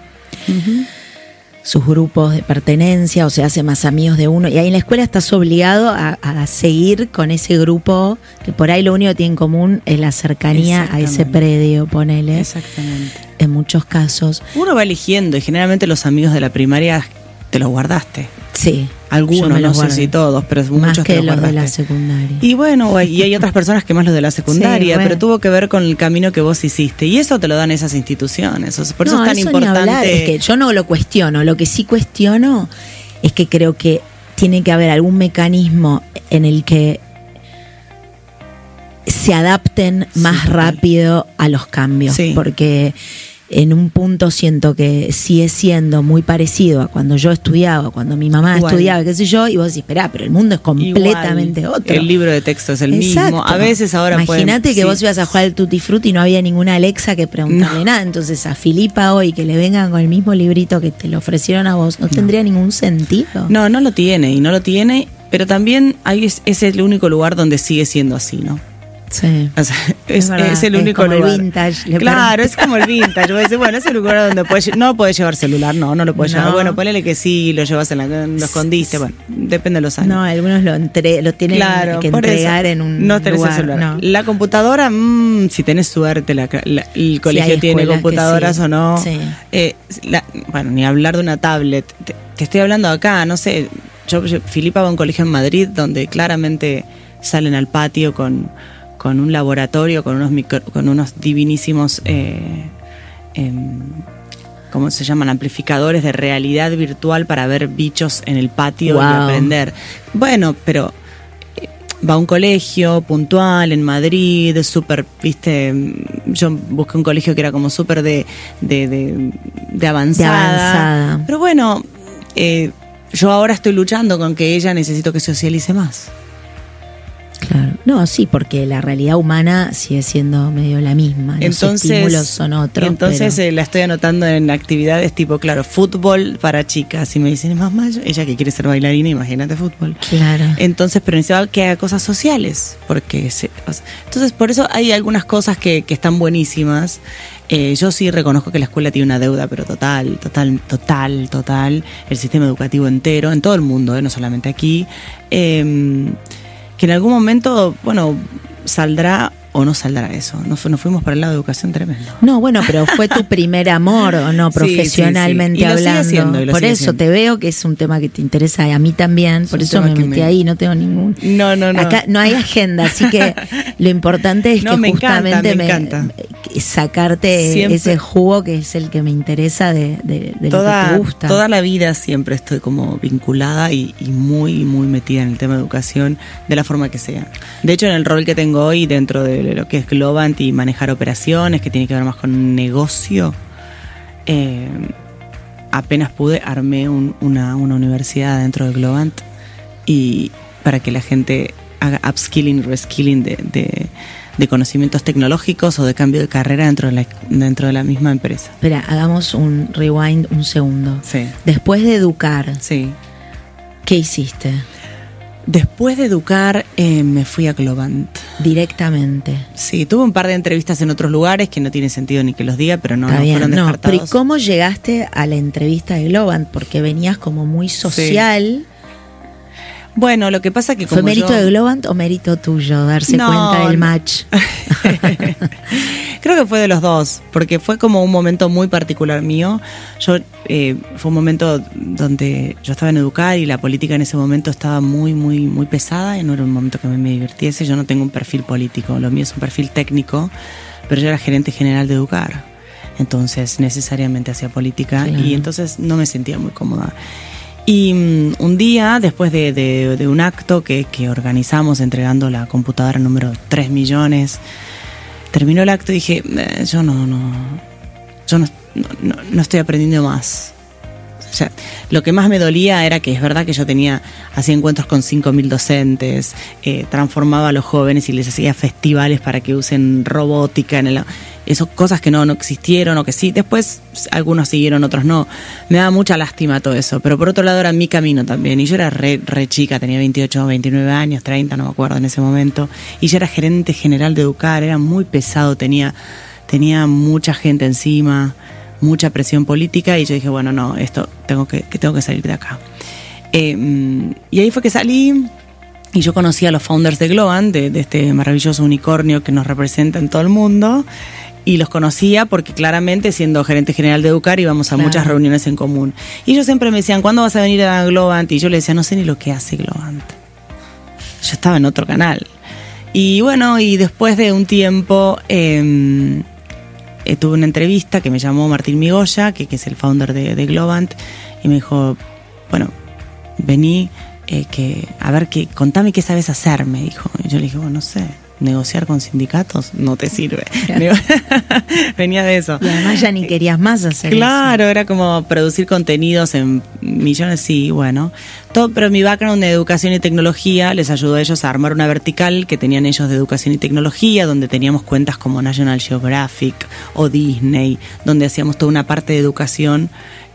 sus grupos de pertenencia o se hace más amigos de uno. Y ahí en la escuela estás obligado a, a seguir con ese grupo que por ahí lo único que tiene en común es la cercanía a ese predio, ponele,
Exactamente.
en muchos casos.
Uno va eligiendo y generalmente los amigos de la primaria te los guardaste.
Sí,
Algunos, no sé si todos, pero
Más
muchos te
que los de la secundaria.
Y bueno, y hay otras personas que más los de la secundaria,
Sí,
pero tuvo que ver con el camino que vos hiciste. Y eso te lo dan esas instituciones. Por eso
No,
es tan
eso ni hablar,
importante.
es que yo no lo cuestiono. Lo que sí cuestiono es que creo que tiene que haber algún mecanismo en el que se adapten más rápido a los cambios.
Sí.
Porque en un punto siento que sigue siendo muy parecido a cuando yo estudiaba, cuando mi mamá
Igual.
estudiaba, qué sé yo, y vos decís, esperá, pero el mundo es completamente
Igual,
otro.
El libro de texto es el
Exacto.
mismo. A veces ahora
Imagínate
pueden-
que
sí.
vos ibas a jugar al Tutti Frutti y no había ninguna Alexa que preguntarle
No.
nada. Entonces a Filipa hoy que le vengan con el mismo librito que te lo ofrecieron a vos, no, tendría ningún sentido.
No, no lo tiene y no lo tiene, pero también ahí es, es el único lugar donde sigue siendo así, ¿no?
Sí.
O sea, es, el
es
único
como el vintage,
claro, es como el vintage. Vos decís, bueno, es el lugar donde puedes, no puedes llevar celular, no, no lo puedes
No.
llevar. Bueno, ponele que sí, lo llevas en la, lo escondiste, bueno, depende de los años.
No, algunos lo, entre, lo tienen
Claro,
que
eso,
entregar en un
no tenés
lugar.
el celular.
no.
La computadora, mm, si tenés suerte, la- la- el colegio tiene computadoras
sí.
o no.
Sí.
Eh, bueno, ni hablar de una tablet. Te, te estoy hablando acá, no sé. Yo, yo- Filipa va a un colegio en Madrid donde claramente salen al patio con, con un laboratorio, con unos micro- con unos divinísimos eh, em, ¿cómo se llaman? Amplificadores de realidad virtual para ver bichos en el patio y aprender. Bueno, pero eh, va a un colegio puntual en Madrid, súper, viste, yo busqué un colegio que era como súper de, de, de. De avanzada. Pero bueno, eh, yo ahora estoy luchando con que ella necesito que socialice más.
Claro. No, sí, porque la realidad humana sigue siendo medio la misma. Los
Entonces,
estímulos son otros.
entonces
pero-
eh, la estoy anotando en actividades tipo, claro, fútbol para chicas. Y me dicen, mamá, yo- ella que quiere ser bailarina, imagínate fútbol.
Claro.
Entonces, pero necesitaba que haga cosas sociales, porque se- o sea, entonces por eso hay algunas cosas que, que están buenísimas. Eh, yo sí reconozco que la escuela tiene una deuda, pero total, total, total, total. El sistema educativo entero, en todo el mundo, eh, no solamente aquí. Eh, que en algún momento, bueno, saldrá o no saldrá eso. Nos, fu- nos fuimos para el lado de educación tremendo.
No, bueno, pero fue tu primer amor, ¿o no?
Sí, sí, sí.
Profesionalmente
Y lo sigue
hablando.
siendo, y lo
por
sigue
eso
siendo.
te veo que es un tema que te interesa a mí también. Por eso me metí
me-
ahí, no tengo ningún.
No, no, no.
Acá no hay agenda, así que lo importante es
No,
que
me encanta,
justamente
me encanta.
sacarte
Siempre-
ese jugo que es el que me interesa de, de- de lo que
toda,
te gusta.
toda la vida siempre estoy como vinculada y, y muy, muy metida en el tema de educación de la forma que sea. De hecho, en el rol que tengo hoy dentro de lo que es Globant y manejar operaciones, que tiene que ver más con un negocio, eh, apenas pude, armé un- una, una universidad dentro de Globant y para que la gente haga upskilling, reskilling de, de, de conocimientos tecnológicos o de cambio de carrera dentro de la, dentro de la misma empresa.
Espera, hagamos un rewind un segundo.
Sí.
Después de educar,
Sí.
¿qué hiciste?
Después de educar, eh, me fui a Globant.
Directamente.
Sí, tuve un par de entrevistas en otros lugares que no tiene sentido ni que los diga, pero no, no fueron
no, pero ¿y
descartados.
cómo llegaste a la entrevista de Globant? Porque venías como muy social.
Bueno, lo que pasa que
¿Fue
como
mérito
yo-
de Globant o mérito tuyo darse
No,
cuenta del match?
Creo que fue de los dos, porque fue como un momento muy particular mío. Yo eh, fue un momento donde yo estaba en educar y la política en ese momento estaba muy, muy, muy pesada y no era un momento que me divirtiese. Yo no tengo un perfil político, lo mío es un perfil técnico, pero yo era gerente general de educar. Entonces necesariamente hacía política
Claro.
y entonces no me sentía muy cómoda. Y mm, un día, después de, de- de un acto que, que organizamos entregando la computadora número 3 millones, terminó el acto y dije, "Eh, yo no, no, yo no, no, no estoy aprendiendo más. O sea, lo que más me dolía era que es verdad que yo tenía, hacía encuentros con 5.000 docentes, eh, transformaba a los jóvenes y les hacía festivales para que usen robótica en el... Eso, cosas que no, no existieron o que sí. Después algunos siguieron, otros no. Me daba mucha lástima todo eso. Pero por otro lado era mi camino también. Y yo era re, re chica, tenía 28, 29 años, 30, no me acuerdo en ese momento. Y yo era gerente general de Educar, era muy pesado, tenía, tenía mucha gente encima mucha presión política y yo dije, bueno, no, esto tengo que, que tengo que salir de acá. Eh, mm, y ahí fue que salí y yo conocí a los founders de Globan, de, de este maravilloso unicornio que nos representa en todo el mundo. y los conocía porque claramente siendo gerente general de Educar íbamos a
Claro.
muchas reuniones en común. Y ellos siempre me decían, ¿cuándo vas a venir a Globant? Y yo le decía, no sé ni lo que hace Globant. Yo estaba en otro canal. Y bueno, y después de un tiempo eh, eh, tuve una entrevista que me llamó Martín Migoya, que, que es el founder de, de Globant, y me dijo, bueno, vení, eh, que, a ver, que, contame qué sabes hacer, me dijo. Y yo le dije, bueno, no sé, negociar con sindicatos no te sirve. Venía de eso.
Y además ya ni querías más hacer
Claro, era como producir contenidos en millones, sí, bueno. Todo, pero mi background de educación y tecnología les ayudó a ellos a armar una vertical que tenían ellos de educación y tecnología, donde teníamos cuentas como National Geographic o Disney, donde hacíamos toda una parte de educación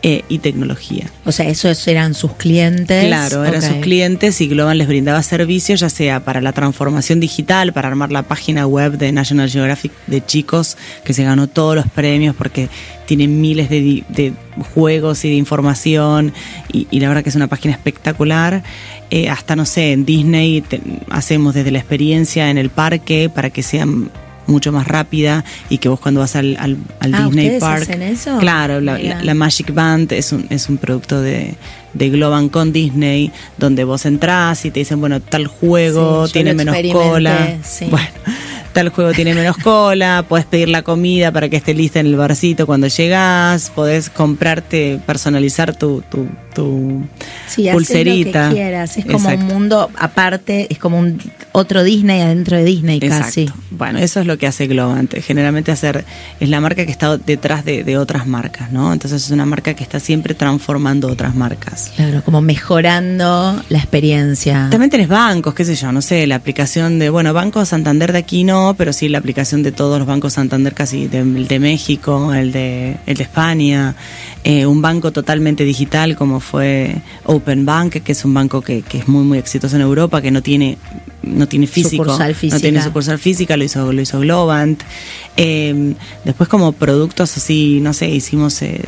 eh, y tecnología.
O sea, esos eran sus clientes.
Claro, eran sus clientes y Globan les brindaba servicios, ya sea para la transformación digital, para armar la página web de National Geographic de chicos, que se ganó todos los premios porque tiene miles de, de juegos y de información, y, y la verdad que es una página espectacular. Eh, hasta, no sé, en Disney te- hacemos desde la experiencia en el parque para que sea mucho más rápida y que vos cuando vas al, al- al
Ah,
Disney
¿ustedes
Park
hacen eso?
claro la,
Mirá.
la- la Magic Band es un, es un producto de, de Globan con Disney, donde vos entrás y te dicen, bueno, tal juego
Sí,
tiene menos cola.
sí.
Bueno, tal juego tiene menos cola, podés pedir la comida para que esté lista en el barcito cuando llegás, podés comprarte, personalizar tu, tu, tu
Sí,
pulserita.
lo que quieras. Es como
Exacto.
un mundo aparte, es como un otro Disney adentro de Disney casi.
Bueno, eso es lo que hace Globant. Generalmente hacer es la marca que está detrás de, de otras marcas, ¿no? Entonces es una marca que está siempre transformando otras marcas.
Claro, como mejorando la experiencia.
También tenés bancos, qué sé yo, no sé, la aplicación de, bueno, Banco Santander de aquí pero sí la aplicación de todos los bancos Santander casi, de- el de México, el de, el de España, eh, un banco totalmente digital como fue Open Bank, que es un banco que, que es muy, muy exitoso en Europa, que no tiene, no tiene físico,
Sucursal
no tiene
física.
sucursal física, lo hizo, lo hizo Globant. Eh, después como productos así, no sé, hicimos... eh,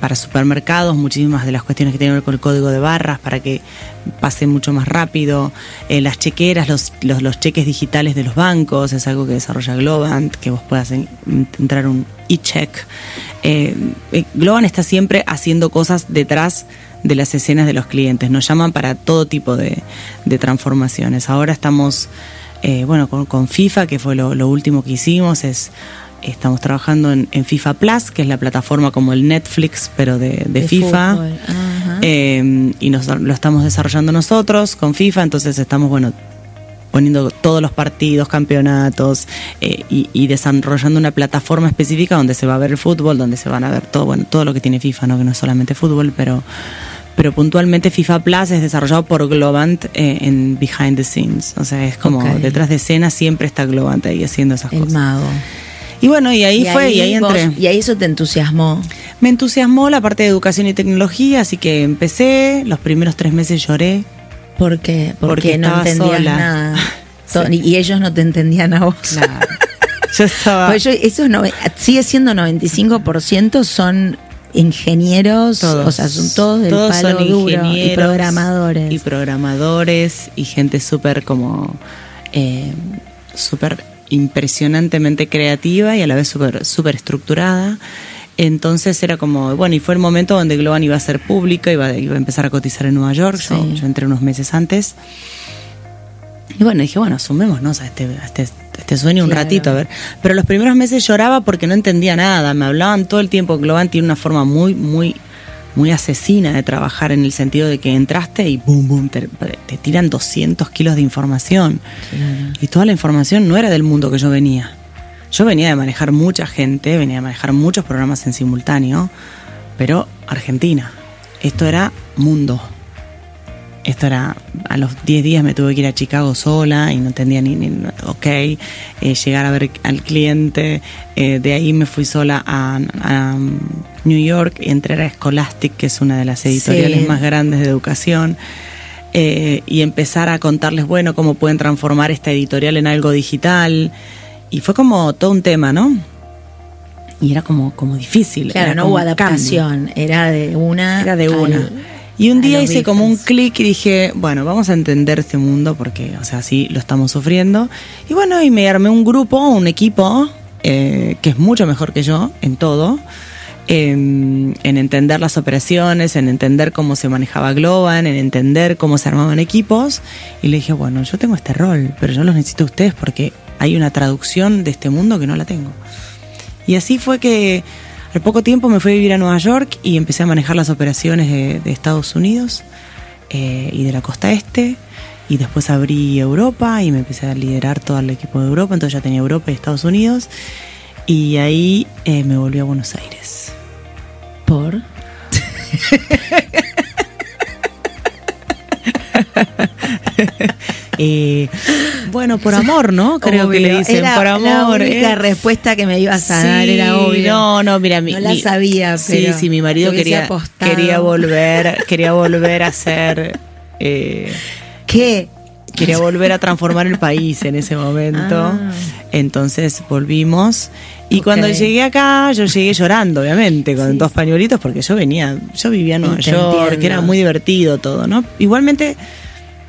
para supermercados, muchísimas de las cuestiones que tienen que ver con el código de barras para que pase mucho más rápido. Eh, las chequeras, los, los, los cheques digitales de los bancos, es algo que desarrolla Globant, que vos puedas en- entrar un e-check. Eh, Globant está siempre haciendo cosas detrás de las escenas de los clientes. Nos llaman para todo tipo de, de transformaciones. Ahora estamos, eh, bueno, con, con FIFA, que fue lo, lo último que hicimos, es estamos trabajando en, en FIFA Plus, que es la plataforma como el Netflix, pero de, de
De
FIFA. Eh, y nos, lo estamos desarrollando nosotros con FIFA, entonces estamos, bueno, poniendo todos los partidos, campeonatos eh, y, y desarrollando una plataforma específica donde se va a ver el fútbol, donde se van a ver todo, bueno, todo lo que tiene FIFA, ¿no? que no es solamente fútbol, pero, pero puntualmente FIFA Plus es desarrollado por Globant eh, en behind the scenes, o sea, es como detrás de escena siempre está Globant ahí haciendo esas
el
cosas.
mago.
Y bueno, y ahí fue, y ahí
vos-
entré.
y ahí eso te entusiasmó.
Me entusiasmó la parte de educación y tecnología, así que empecé, los primeros tres meses lloré.
Porque, porque,
Porque
no entendías
sola.
nada.
Sí.
Y ellos no te entendían a vos.
Yo estaba...
Pues yo, esos nove- sigue siendo 95% son ingenieros,
Todos.
o sea, son todos del
Todos
palo
son
duro y programadores.
Y programadores y gente súper como... Eh, súper impresionantemente creativa y a la vez súper súper estructurada. Entonces era como, bueno, y fue el momento donde Globan iba a ser pública, iba, iba a empezar a cotizar en Nueva York, yo, yo entré unos meses antes. Y bueno, dije, bueno, sumémonos a este, a este, a este sueño un ratito, a ver. Pero los primeros meses lloraba porque no entendía nada, me hablaban todo el tiempo. Globan tiene una forma muy, muy, muy asesina de trabajar en el sentido de que entraste y boom, boom, te, te tiran 200 kilos de información. Y toda la información no era del mundo que yo venía. Yo venía de manejar mucha gente, venía de manejar muchos programas en simultáneo, pero Argentina. Esto era mundo. Esto era, a los 10 días me tuve que ir a Chicago sola y no entendía ni, ni ok, eh, llegar a ver al cliente. eh, de ahí me fui sola a, a, um, New York y entré a Scholastic, que es una de las editoriales
Sí.
más grandes de educación. eh, y empezar a contarles, bueno, cómo pueden transformar esta editorial en algo digital. Y fue como todo un tema, ¿no? Y era como, como difícil.
Claro,
era
no hubo
cambio.
adaptación, era de una.
Era de
al-
una. Y un día hice como un clic y dije, bueno, vamos a entender este mundo porque, o sea, sí lo estamos sufriendo. Y bueno, y me armé un grupo, un equipo eh, que es mucho mejor que yo en todo, en, en entender las operaciones, en entender cómo se manejaba Globan, en entender cómo se armaban equipos. Y le dije, bueno, yo tengo este rol, pero yo los necesito a ustedes porque hay una traducción de este mundo que no la tengo. Y así fue que al poco tiempo me fui a vivir a Nueva York y empecé a manejar las operaciones de, de Estados Unidos eh, y de la costa este. Y después abrí Europa y me empecé a liderar todo el equipo de Europa. Entonces ya tenía Europa y Estados Unidos. Y ahí eh, me volví a Buenos Aires.
¿Por?
Eh, bueno, por amor, ¿no? Creo que le dicen
Era
por amor.
La única
eh.
respuesta que me ibas a dar
Sí,
era obvio.
No, no, mira, mi,
No la
mi-
sabía,
Sí,
pero
sí, mi marido quería,
apostado.
quería volver, quería volver a ser, eh,
¿Qué?
quería volver a transformar el país en ese momento.
Ah.
Entonces volvimos. Y cuando llegué acá, yo llegué llorando, obviamente, con dos pañuelitos, porque yo venía, yo vivía en Nueva York, que era muy divertido todo, ¿no? Igualmente,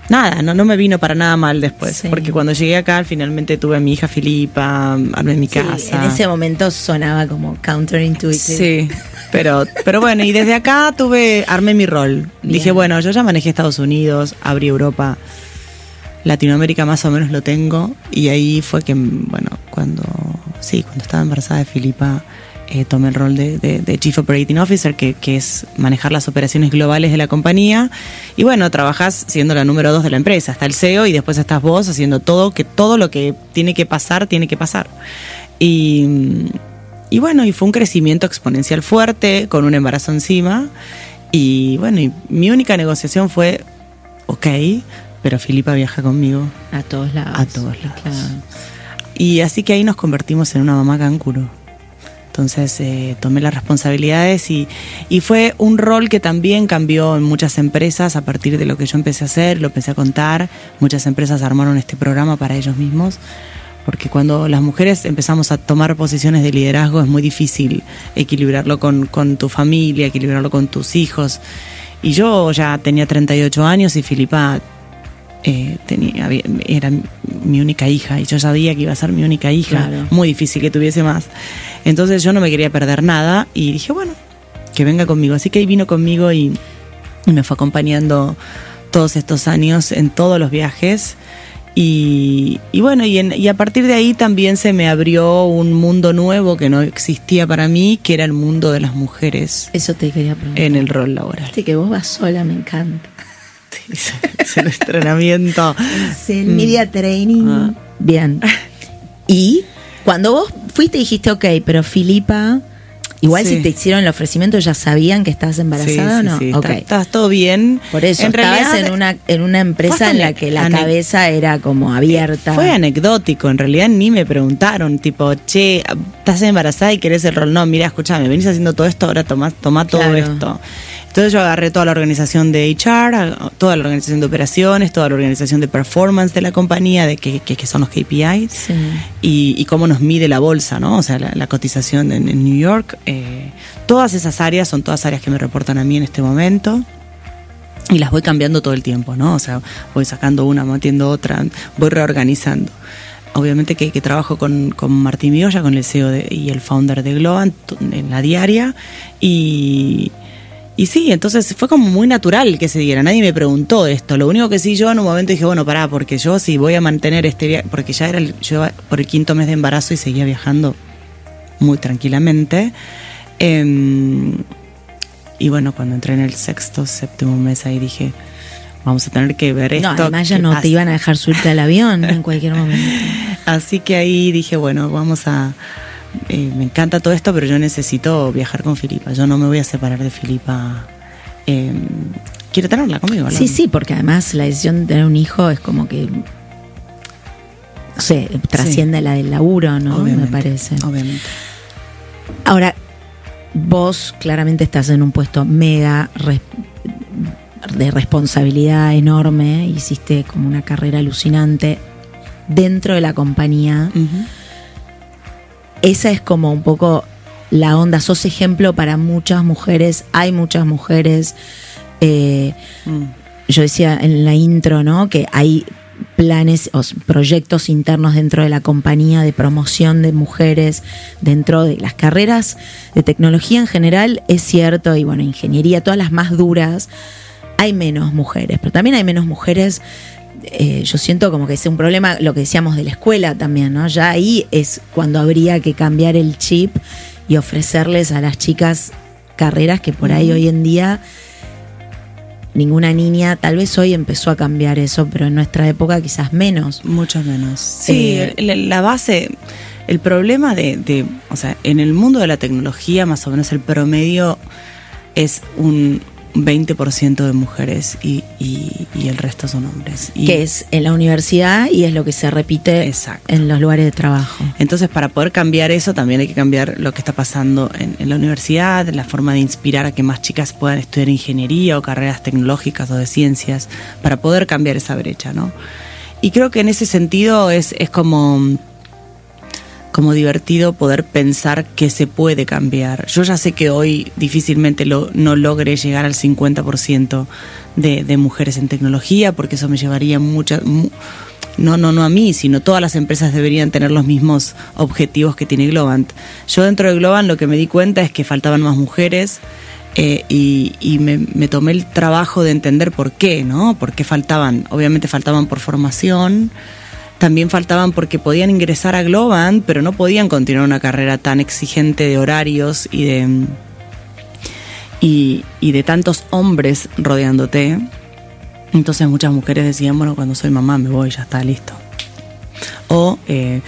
nada, no, no me vino para nada mal después,
Sí.
porque cuando llegué acá, finalmente tuve a mi hija Filipa, armé mi
Sí,
casa.
en ese momento sonaba como counterintuitive.
Sí, pero, pero bueno, y desde acá tuve, armé mi rol. Dije, bueno, yo ya manejé Estados Unidos, abrí Europa, Latinoamérica más o menos lo tengo, y ahí fue que, bueno, cuando, sí, cuando estaba embarazada de Filipa, eh, tomé el rol de, de- de Chief Operating Officer, que, que es manejar las operaciones globales de la compañía. Y bueno, trabajás siendo la número dos de la empresa. Está el CEO y después estás vos haciendo todo, que todo lo que tiene que pasar, tiene que pasar. Y, y bueno, y fue un crecimiento exponencial fuerte, con un embarazo encima. Y bueno, y mi única negociación fue, ok, pero Filipa viaja conmigo.
A todos lados.
A todos lados.
Claro.
Y así que ahí nos convertimos en una mamá canguro. Entonces eh, tomé las responsabilidades y, y fue un rol que también cambió en muchas empresas a partir de lo que yo empecé a hacer, lo empecé a contar. Muchas empresas armaron este programa para ellos mismos. Porque cuando las mujeres empezamos a tomar posiciones de liderazgo es muy difícil equilibrarlo con, con tu familia, equilibrarlo con tus hijos. Y yo ya tenía 38 años y Filipa eh, tenía, había- era mi única hija y yo sabía que iba a ser mi única hija.
Claro.
Muy difícil que tuviese más. Entonces yo no me quería perder nada y dije, bueno, que venga conmigo. Así que ahí vino conmigo y, y me fue acompañando todos estos años en todos los viajes. Y, y bueno, y, en- y a partir de ahí también se me abrió un mundo nuevo que no existía para mí, que era el mundo de las mujeres
Eso te quería preguntar.
en el rol laboral.
Viste que vos vas sola, me encanta.
Es el entrenamiento.
Es el media training.
Ah.
Bien. Y cuando vos fuiste dijiste, ok, pero Filipa, igual
Sí.
si te hicieron el ofrecimiento, ¿ya sabían que estabas embarazada o no?
sí,
Ok.
está- Estabas todo bien.
Por eso,
En
estabas
realidad,
en una, en una empresa en la que la cabeza era como abierta.
Fue anecdótico, en realidad ni me preguntaron, tipo, che, estás embarazada y querés el rol. No, mira, escúchame, venís haciendo todo esto, ahora toma, toma todo
Claro.
esto. Entonces yo agarré toda la organización de HR, toda la organización de operaciones, toda la organización de performance de la compañía, de que, que- que son los KPIs,
Sí.
y, y cómo nos mide la bolsa, ¿no? O sea, la, la cotización en, en New York. eh, todas esas áreas son todas áreas que me reportan a mí en este momento. Y las voy cambiando todo el tiempo, ¿no? O sea, voy sacando una, metiendo otra, voy reorganizando. Obviamente que, que trabajo con, con Martín Mioya, con el CEO de- y el founder de Globan en la diaria. Y, y sí, entonces fue como muy natural que se diera. Nadie me preguntó esto. Lo único que sí yo en un momento dije, bueno, pará, porque yo sí voy a mantener este viaje, porque ya era el, yo por el quinto mes de embarazo y seguía viajando muy tranquilamente. Em, y bueno, cuando entré en el sexto, séptimo mes ahí dije, vamos a tener que ver esto.
No, además ya
¿qué
no
pasa?
te iban a dejar subirte al avión en cualquier momento.
Así que ahí dije, bueno, vamos a... eh, me encanta todo esto, pero yo necesito viajar con Filipa. Yo no me voy a separar de Filipa. Eh, quiero tenerla conmigo. ¿no?
Sí, sí, porque además la decisión de tener un hijo es como que, no sé, trasciende la del laburo, ¿no?
Obviamente,
Me parece.
Obviamente.
Ahora, vos claramente estás en un puesto mega res- de responsabilidad enorme, hiciste como una carrera alucinante dentro de la compañía. Esa es como un poco la onda, sos ejemplo para muchas mujeres, hay muchas mujeres. eh,
Mm.
yo decía en la intro, ¿no? Que hay planes o proyectos internos dentro de la compañía de promoción de mujeres dentro de las carreras de tecnología en general, es cierto, y bueno, ingeniería, todas las más duras, hay menos mujeres, pero también hay menos mujeres. Eh, yo siento como que es un problema, lo que decíamos de la escuela también, ¿no? Ya ahí es cuando habría que cambiar el chip y ofrecerles a las chicas carreras que por ahí hoy en día ninguna niña, tal vez hoy empezó a cambiar eso, pero en nuestra época quizás menos.
Mucho menos. Sí,
Eh,
la, la base, el problema de, de, o sea, en el mundo de la tecnología, más o menos el promedio es un 20% de mujeres y, y- y el resto son hombres. Y
que es en la universidad y es lo que se repite
Exacto.
en los lugares de trabajo.
Entonces, para poder cambiar eso, también hay que cambiar lo que está pasando en, en la universidad, la forma de inspirar a que más chicas puedan estudiar ingeniería o carreras tecnológicas o de ciencias, para poder cambiar esa brecha, ¿no? Y creo que en ese sentido es, es como, como divertido poder pensar que se puede cambiar. Yo ya sé que hoy difícilmente lo, no logre llegar al 50% de, de mujeres en tecnología, porque eso me llevaría mucha, mu- no, no, no a mí, sino todas las empresas deberían tener los mismos objetivos que tiene Globant. Yo dentro de Globant lo que me di cuenta es que faltaban más mujeres eh, y, y me, me tomé el trabajo de entender por qué, ¿no? Por qué faltaban. Obviamente faltaban por formación, también faltaban porque podían ingresar a Globant, pero no podían continuar una carrera tan exigente de horarios y de, y, y de tantos hombres rodeándote. Entonces muchas mujeres decían, bueno, cuando soy mamá me voy, ya está, listo. O eh,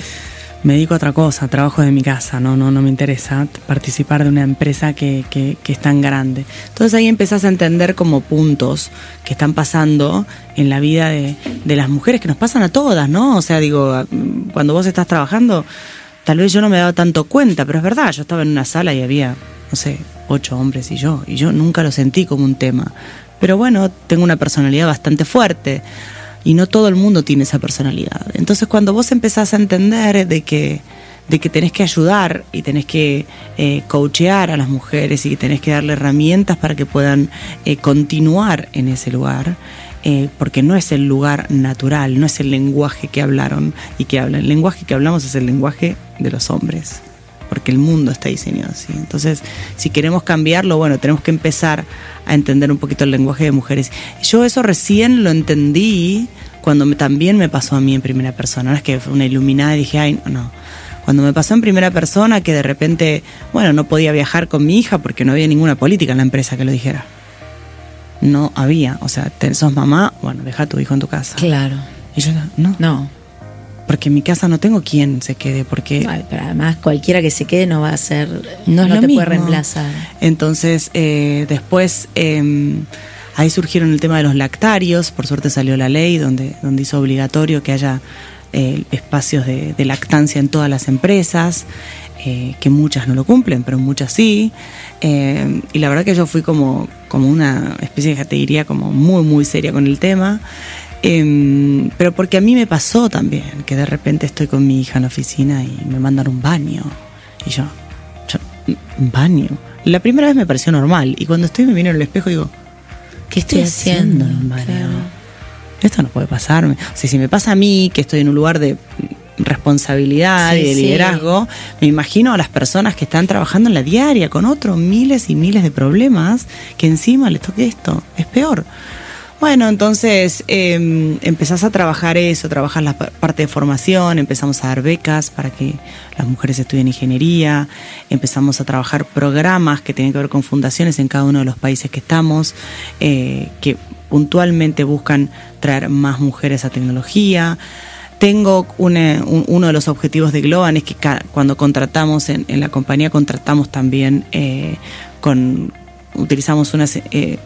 me dedico a otra cosa, trabajo de mi casa, no, no, no me interesa participar de una empresa que, que, es tan grande. Entonces ahí empezás a entender como puntos que están pasando en la vida de, de las mujeres, que nos pasan a todas, ¿no? O sea, digo, cuando vos estás trabajando, tal vez yo no me daba tanto cuenta, pero es verdad, yo estaba en una sala y había, no sé, ocho hombres y yo, y yo nunca lo sentí como un tema. Pero bueno, tengo una personalidad bastante fuerte y no todo el mundo tiene esa personalidad. Entonces cuando vos empezás a entender de que, de que tenés que ayudar y tenés que eh, coachear a las mujeres y que tenés que darle herramientas para que puedan eh, continuar en ese lugar, eh, porque no es el lugar natural, no es el lenguaje que hablaron y que hablan. El lenguaje que hablamos es el lenguaje de los hombres porque el mundo está diseñado así. Entonces, si queremos cambiarlo, bueno, tenemos que empezar a entender un poquito el lenguaje de mujeres. Yo eso recién lo entendí cuando me, también me pasó a mí en primera persona. No es que fue una iluminada y dije, ay, no, no. Cuando me pasó en primera persona que de repente, bueno, no podía viajar con mi hija porque no había ninguna política en la empresa que lo dijera. No había. O sea, te- sos mamá, bueno, deja a tu hijo en tu casa.
Claro.
Y yo, no,
No.
Porque en mi casa no tengo quien se quede, porque
Ay, pero además cualquiera que se quede no va a ser,
No
no,
es lo
te
mismo.
puede reemplazar.
Entonces, eh, después eh, ahí surgieron el tema de los lactarios. Por suerte salió la ley donde, donde hizo obligatorio que haya eh, espacios de, de lactancia en todas las empresas, eh, que muchas no lo cumplen, pero muchas sí. Eh, y la verdad que yo fui como, como una especie de, te diría, como muy, muy seria con el tema. Eh, pero porque a mí me pasó también, que de repente estoy con mi hija en la oficina y me mandan un baño. Y yo, yo, un baño. La primera vez me pareció normal y cuando estoy me miro en el espejo digo, ¿qué estoy haciendo en un baño?
Claro.
Esto no puede pasarme. O sea, si me pasa a mí, que estoy en un lugar de responsabilidad
Sí,
y de
sí.
liderazgo, me imagino a las personas que están trabajando en la diaria con otros miles y miles de problemas que encima les toque esto. Es peor. Bueno, entonces eh, empezás a trabajar eso, trabajas la pa- parte de formación, empezamos a dar becas para que las mujeres estudien ingeniería, empezamos a trabajar programas que tienen que ver con fundaciones en cada uno de los países que estamos, eh, que puntualmente buscan traer más mujeres a tecnología. Tengo una- un- uno de los objetivos de Globan es que cuando contratamos en, en la compañía contratamos también eh, con utilizamos unas eh,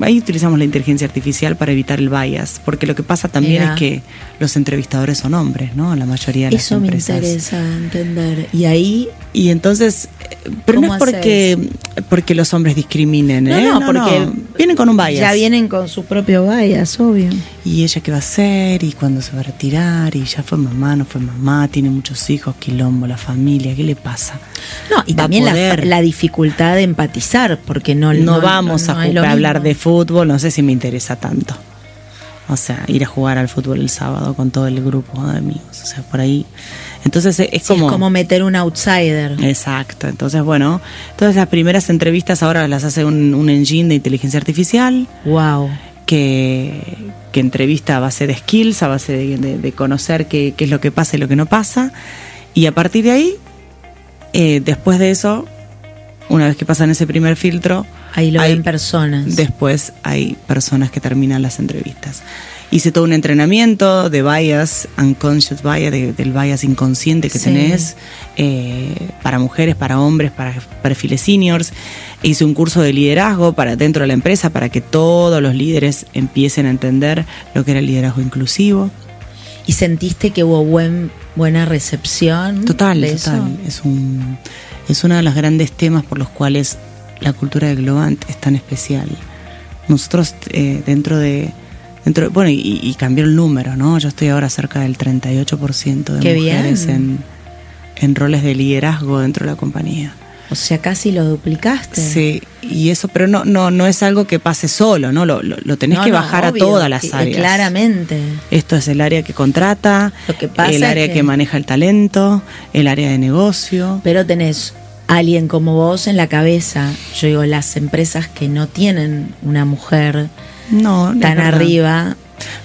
ahí utilizamos la inteligencia artificial para evitar el bias, porque lo que pasa también
Mira.
es que los entrevistadores son hombres, ¿no? La mayoría de las
Eso me
empresas.
interesa entender. Y ahí,
Y entonces, pero no
¿Cómo
es porque, porque los hombres discriminen,
No,
¿eh?
no, porque
vienen con un bias.
ya vienen con su propio bias, obvio.
¿Y ella qué va a hacer? ¿Y cuándo se va a retirar? ¿Y ya fue mamá? ¿No fue mamá? ¿Tiene muchos hijos? ¿Quilombo? ¿La familia? ¿Qué le pasa?
No, y también la, dificultad de empatizar, porque no
No, vamos
no lo
a hablar de fútbol, no sé si me interesa tanto. O sea, ir a jugar al fútbol el sábado con todo el grupo de amigos. O sea, por ahí. Entonces es,
Sí,
como.
es como meter un outsider.
Exacto. Entonces, bueno, todas las primeras entrevistas ahora las hace un, un engine de inteligencia artificial
Wow.
que, que entrevista a base de skills, a base de, de- de conocer qué, qué es lo que pasa y lo que no pasa. Y a partir de ahí, eh, después de eso, una vez que pasan ese primer filtro,
Ahí lo
hay-
ven personas.
Después hay personas que terminan las entrevistas. Hice todo un entrenamiento de bias, unconscious bias, de- del bias inconsciente que
Sí.
tenés, eh, para mujeres, para hombres, para perfiles seniors. Hice un curso de liderazgo para dentro de la empresa para que todos los líderes empiecen a entender lo que era el liderazgo inclusivo.
¿Y sentiste que hubo buen, buena recepción?
Total, total. Es, un, es uno de los grandes temas por los cuales la cultura de Globant es tan especial. Nosotros eh, dentro de... Dentro, de- bueno, y, y cambió el número, ¿no? Yo estoy ahora cerca del 38% de
Qué
mujeres en, en roles de liderazgo dentro de la compañía.
O sea, casi lo duplicaste.
Sí, y eso, pero no, no, no es algo que pase solo, ¿no? Lo, lo, lo tenés
No,
que
no,
bajar
obvio,
a todas las
que-
áreas.
Claramente.
Esto es el área que contrata,
Lo que pasa
el
es
área
que-
que maneja el talento, el área de negocio.
Pero tenés alguien como vos en la cabeza. Yo digo, las empresas que no tienen una mujer
No,
tan arriba.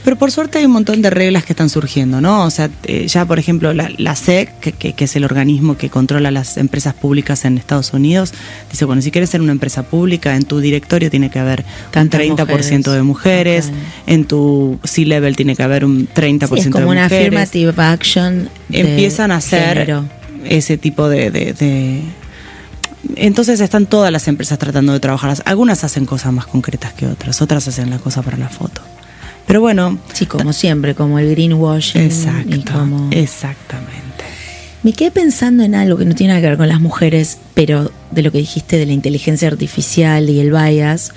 Pero por suerte hay un montón de reglas que están surgiendo, ¿no? O sea, eh, ya por ejemplo la, la SEC, que, que- que es el organismo que controla las empresas públicas en Estados Unidos, dice, bueno, si quieres ser una empresa pública, en tu directorio tiene que haber un 30% de mujeres, en tu C-level tiene que haber un 30%
Sí, es como
de
una
mujeres.
affirmative action. de
Empiezan a hacer
género.
ese tipo de, de- de- Entonces están todas las empresas tratando de trabajarlas. Algunas hacen cosas más concretas que otras, otras hacen la cosa para la foto. Pero bueno,
Sí, como siempre, como el greenwashing. y
Exacto,
como-
exactamente.
Me quedé pensando en algo que no tiene nada que ver con las mujeres, pero de lo que dijiste de la inteligencia artificial y el bias.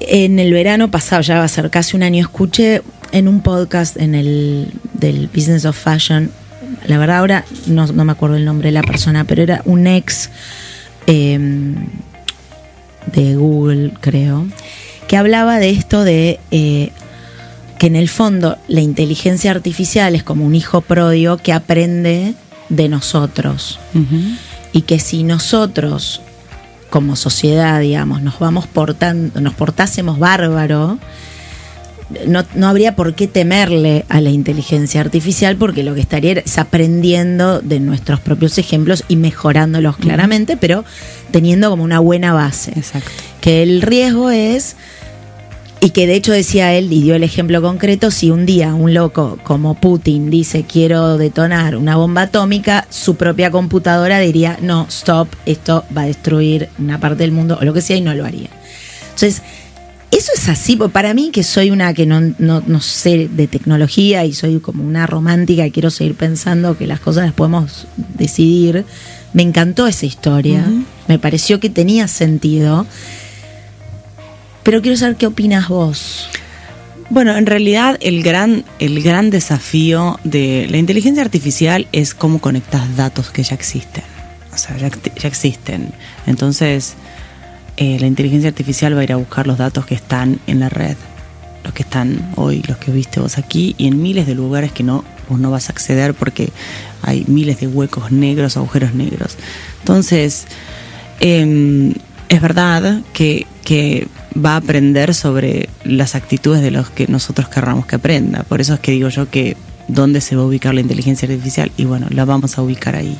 En el verano pasado, ya va a ser casi un año, escuché en un podcast en el del Business of Fashion, la verdad ahora no, no me acuerdo el nombre de la persona, pero era un ex eh, de Google, creo, que hablaba de esto de eh, que en el fondo la inteligencia artificial es como un hijo prodio que aprende de nosotros. Y que si nosotros como sociedad, digamos, nos vamos portando, nos portásemos bárbaro, no, no habría por qué temerle a la inteligencia artificial porque lo que estaría es aprendiendo de nuestros propios ejemplos y mejorándolos claramente, pero teniendo como una buena base
Exacto.
que el riesgo es, y que de hecho decía él, y dio el ejemplo concreto, si un día un loco como Putin dice quiero detonar una bomba atómica, su propia computadora diría, no, stop, esto va a destruir una parte del mundo o lo que sea y no lo haría. Entonces, eso es así, para mí que soy una que no, no, no sé de tecnología y soy como una romántica y quiero seguir pensando que las cosas las podemos decidir, me encantó esa historia, me pareció que tenía sentido, pero quiero saber qué opinas vos.
Bueno, en realidad el gran, el gran desafío de la inteligencia artificial es cómo conectas datos que ya existen. O sea, ya, ya existen. Entonces, eh, la inteligencia artificial va a ir a buscar los datos que están en la red. Los que están hoy, los que viste vos aquí, y en miles de lugares que no, no vas a acceder porque hay miles de huecos negros, agujeros negros. Entonces, eh, es verdad que, que va a aprender sobre las actitudes de los que nosotros querramos que aprenda. Por eso es que digo yo que dónde se va a ubicar la inteligencia artificial y bueno, la vamos a ubicar ahí.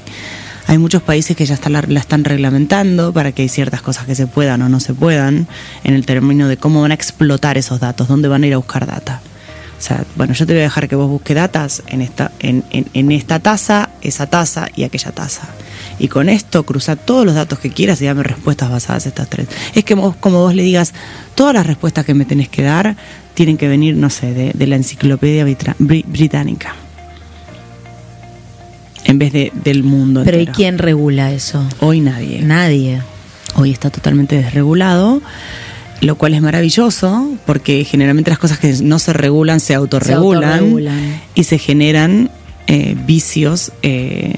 Hay muchos países que ya está la, están reglamentando para que hay ciertas cosas que se puedan o no se puedan en el término de cómo van a explotar esos datos, dónde van a ir a buscar data. O sea, bueno, yo te voy a dejar que vos busques datas en esta, en, esta taza, esa taza y aquella taza. Y con esto cruza todos los datos que quieras y dame respuestas basadas en estas tres. Es que vos, como vos le digas, todas las respuestas que me tenés que dar tienen que venir, no sé, de, de la enciclopedia británica. En vez de, del mundo
Pero ¿y quién regula eso?
Hoy nadie.
Nadie.
Hoy está totalmente desregulado, lo cual es maravilloso, porque generalmente las cosas que no se regulan se autorregulan,
autorregulan.
y se generan eh, vicios eh,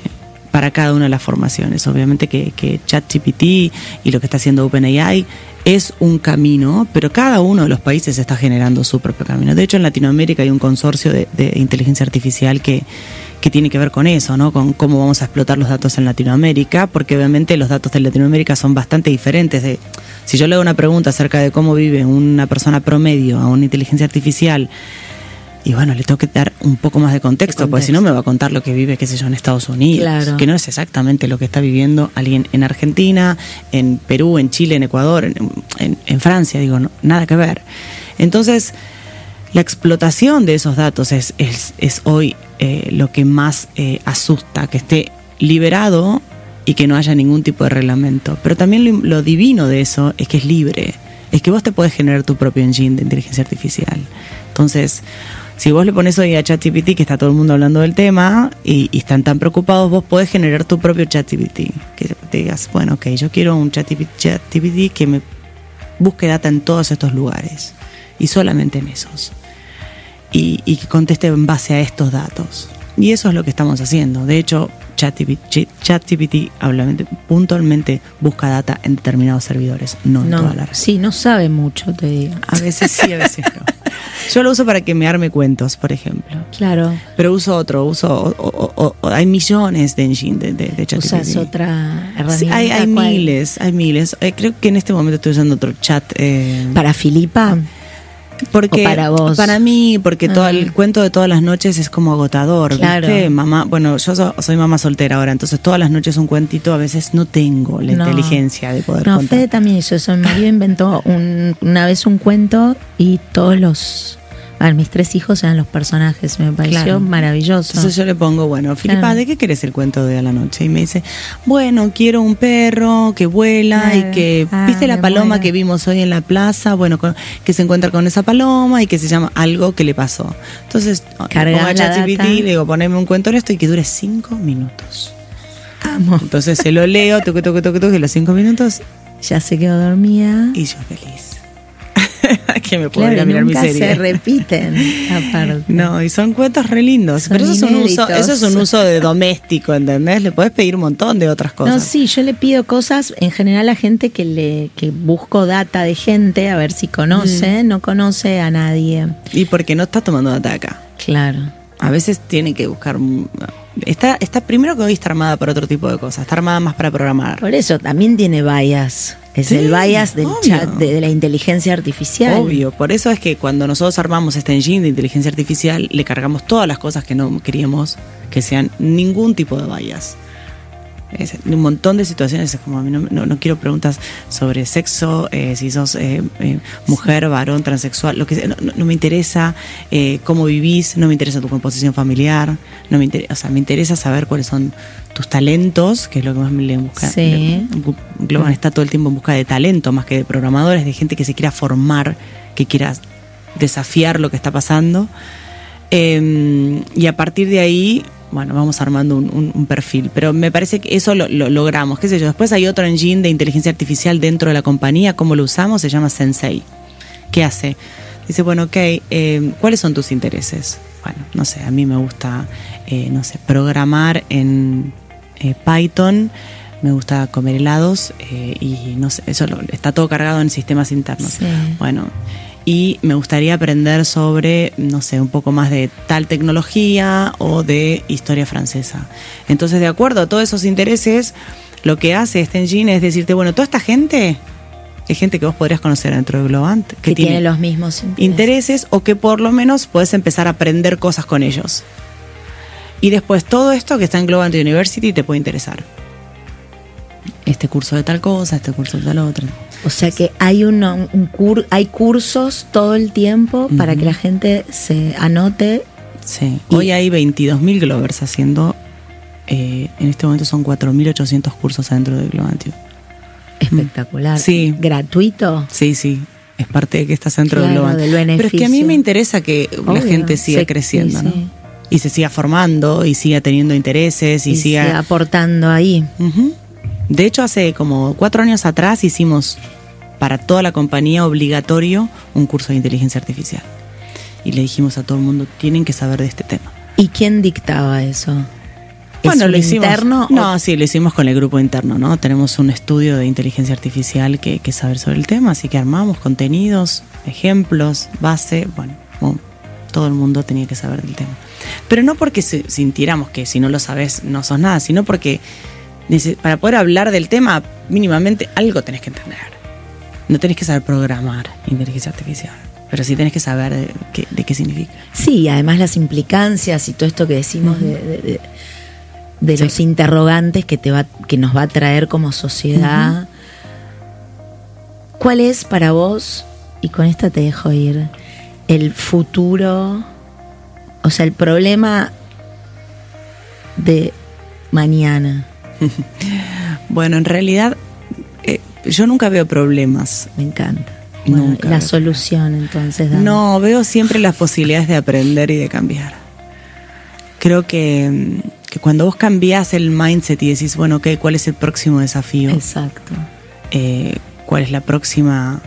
para cada una de las formaciones. Obviamente que, que ChatGPT y lo que está haciendo OpenAI es un camino, pero cada uno de los países está generando su propio camino. De hecho, en Latinoamérica hay un consorcio de, de inteligencia artificial que, que tiene que ver con eso, ¿no? Con cómo vamos a explotar los datos en Latinoamérica, porque obviamente los datos de Latinoamérica son bastante diferentes. De, si yo le hago una pregunta acerca de cómo vive una persona promedio a una inteligencia artificial, y bueno, le tengo que dar un poco más de contexto, porque si no me va a contar lo que vive, qué sé yo, en Estados Unidos,
Claro.
que no es exactamente lo que está viviendo alguien en Argentina, en Perú, en Chile, en Ecuador, en, en- en Francia, digo, no, nada que ver. Entonces, la explotación de esos datos es, hoy eh, lo que más eh, asusta, que esté liberado y que no haya ningún tipo de reglamento. Pero también lo, lo divino de eso es que es libre, es que vos te puedes generar tu propio engine de inteligencia artificial. Entonces, si vos le pones hoy a ChatGPT, que está todo el mundo hablando del tema, y, y están tan preocupados, vos podés generar tu propio ChatGPT. Que te digas, bueno, ok, yo quiero un ChatGPT que me busque data en todos estos lugares, y solamente en esos y, y que conteste en base a estos datos. Y eso es lo que estamos haciendo. De hecho, ChatGPT, ChatGPT puntualmente busca data en determinados servidores, no en toda la red.
sí, no sabe mucho, te digo.
A veces sí, a veces no. Yo lo uso para que me arme cuentos, por ejemplo.
Claro,
Pero uso otro, uso. o- o- o- o- hay millones de engine de, de, de ChatGPT.
usas otra herramienta.
Sí, hay, hay miles, hay miles. Eh, creo que en este momento estoy usando otro chat. eh,
Para Filipa,
porque
¿O para vos?
Para mí, porque todo
Ah.
el cuento de todas las noches es como agotador,
Claro.
¿viste? Mamá, bueno, yo so- soy mamá soltera ahora, entonces todas las noches un cuentito, a veces no tengo la
No.
inteligencia de poder
no,
contar.
Fede también hizo eso. Mi marido inventó un- una vez un cuento y todos los. A mis tres hijos eran los personajes. Me pareció
Claro.
maravilloso.
Entonces yo le pongo, bueno, Filipa,
Claro.
¿de qué querés el cuento de a la noche? Y me dice, bueno, quiero un perro que vuela
Claro.
y que,
Ah,
¿viste la paloma
muero.
que vimos hoy en la plaza? Bueno, con- que se encuentra con esa paloma y que se llama algo que le pasó. Entonces,
Cargas
pongo a ChatGPT y le digo, poneme un cuento en esto y que dure cinco minutos.
Amo.
Entonces se lo leo, toque, toque, toque, toque, los cinco minutos
Ya se quedó dormida.
y yo feliz. que me puedo ir
Claro,
a mirar mi
nunca
serie.
se repiten, aparte.
No, y son cuentos re lindos.
Son
pero eso es, un uso, eso es un uso de doméstico, ¿entendés? Le podés pedir un montón de otras cosas.
No, sí, yo le pido cosas en general a gente que le que busco data de gente a ver si conoce,
Mm.
no conoce a nadie.
Y porque no está tomando data acá.
Claro.
A veces tiene que buscar. Está, está primero que hoy está armada para otro tipo de cosas. Está armada más para programar.
Por eso también tiene bias. Es
Sí,
el bias del
obvio.
chat de, de la inteligencia artificial.
Obvio, por eso es que cuando nosotros armamos este engine de inteligencia artificial, le cargamos todas las cosas que no queríamos que sean ningún tipo de vallas. Es, un montón de situaciones es como a mí no, no- no quiero preguntas sobre sexo, eh, si sos eh, eh, mujer, varón, transexual, lo que no, no- me interesa cómo vivís, no me interesa tu composición familiar, no me interesa, o sea, me interesa saber cuáles son tus talentos, que es lo que más me le busca.
Sí.
le- Globan está todo el tiempo en busca de talento más que de programadores, de gente que se quiera formar, que quiera desafiar lo que está pasando. Eh, y a partir de ahí, bueno, vamos armando un, un- un perfil. Pero me parece que eso lo, lo logramos. ¿Qué sé yo? Después hay otro engine de inteligencia artificial dentro de la compañía. ¿Cómo lo usamos? Se llama Sensei. ¿Qué hace? Dice, bueno, ok, eh, ¿cuáles son tus intereses? Bueno, no sé, a mí me gusta, eh, no sé, programar en eh, Python, me gusta comer helados y no sé, eso lo- está todo cargado en sistemas internos.
Sí.
Bueno, y me gustaría aprender sobre, no sé, un poco más de tal tecnología o de historia francesa. Entonces, de acuerdo a todos esos intereses, lo que hace este engine es decirte, bueno, toda esta gente es gente que vos podrías conocer dentro de Globant,
que tiene los mismos intereses.
intereses o que por lo menos puedes empezar a aprender cosas con ellos. Y después todo esto que está en Globant University te puede interesar. Este curso de tal cosa, este curso de tal otra.
O sea que hay una- un, cur- hay cursos todo el tiempo para que la gente se anote.
Sí.
Y-
Hoy hay 22.000 Glovers haciendo, eh, en este momento son 4.800 cursos adentro de Globant.
Espectacular.
Sí.
Gratuito.
Sí, sí. Es parte de que estás dentro
Claro,
de Globant.
del
Pero es que a mí me interesa que la gente siga
Sí,
creciendo,
sí,
¿no?
sí.
Y se siga formando y siga teniendo intereses y,
Y
siga
siga aportando ahí.
Ujú. De hecho, hace como cuatro años atrás hicimos para toda la compañía obligatorio un curso de inteligencia artificial. Y le dijimos a todo el mundo, tienen que saber de este tema.
¿Y quién dictaba eso? ¿Es un
lo hicimos.
interno?
No,
o-
sí, lo hicimos con el grupo interno, ¿no? Tenemos un estudio de inteligencia artificial que, que saber sobre el tema, así que armamos contenidos, ejemplos, base, bueno, bueno, todo el mundo tenía que saber del tema. Pero no porque sintiéramos que si no lo sabes no sos nada, sino porque para poder hablar del tema, mínimamente algo tenés que entender. No tenés que saber programar inteligencia artificial, pero sí tenés que saber de qué, de qué significa.
Sí, además las implicancias y todo esto que decimos de, de- de- de
Sí.
los interrogantes que te va, que nos va a traer como sociedad. ¿Cuál es para vos, y con esta te dejo ir, el futuro, o sea, el problema de mañana?
Bueno, en realidad eh, yo nunca veo problemas.
Me encanta. Bueno,
Nunca
la solución, entonces. Dani.
No, veo siempre las posibilidades de aprender y de cambiar. Creo que, mm, que cuando vos cambiás el mindset y decís, bueno, ok, ¿cuál es el próximo desafío?
Exacto.
Eh, ¿Cuál es la próxima,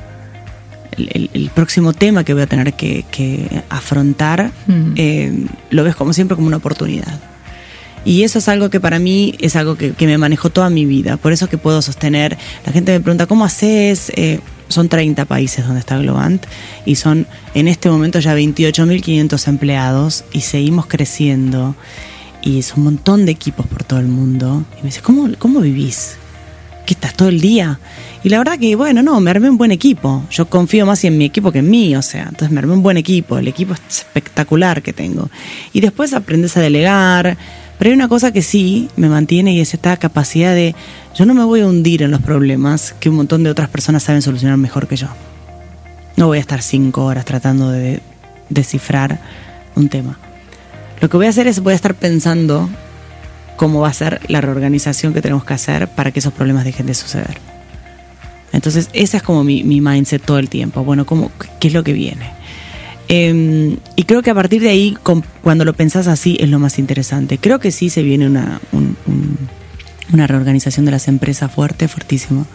el, el- el próximo tema que voy a tener que, que afrontar?
Mm.
Eh, lo ves como siempre como una oportunidad. Y eso es algo que para mí es algo que, me manejó toda mi vida. Por eso que puedo sostener. La gente me pregunta, ¿cómo haces? Eh, son 30 países donde está Globant y son en este momento ya 28.500 empleados y seguimos creciendo. Y es un montón de equipos por todo el mundo. Y me dice, ¿cómo, cómo vivís? ¿Qué estás todo el día? Y la verdad que, bueno, no, me armé un buen equipo. Yo confío más en mi equipo que en mí, o sea, entonces me armé un buen equipo. El equipo es espectacular que tengo. Y después aprendes a delegar. Pero hay una cosa que sí me mantiene y es esta capacidad de, yo no me voy a hundir en los problemas que un montón de otras personas saben solucionar mejor que yo. No voy a estar cinco horas tratando de descifrar un tema. Lo que voy a hacer es, voy a estar pensando cómo va a ser la reorganización que tenemos que hacer para que esos problemas dejen de suceder. Entonces, ese es como mi, mi mindset todo el tiempo. Bueno, ¿cómo, ¿qué es lo que viene? Eh, y creo que a partir de ahí, cuando lo pensás así, es lo más interesante. Creo que sí se viene una, un- un- una reorganización de las empresas fuerte, fuertísimo.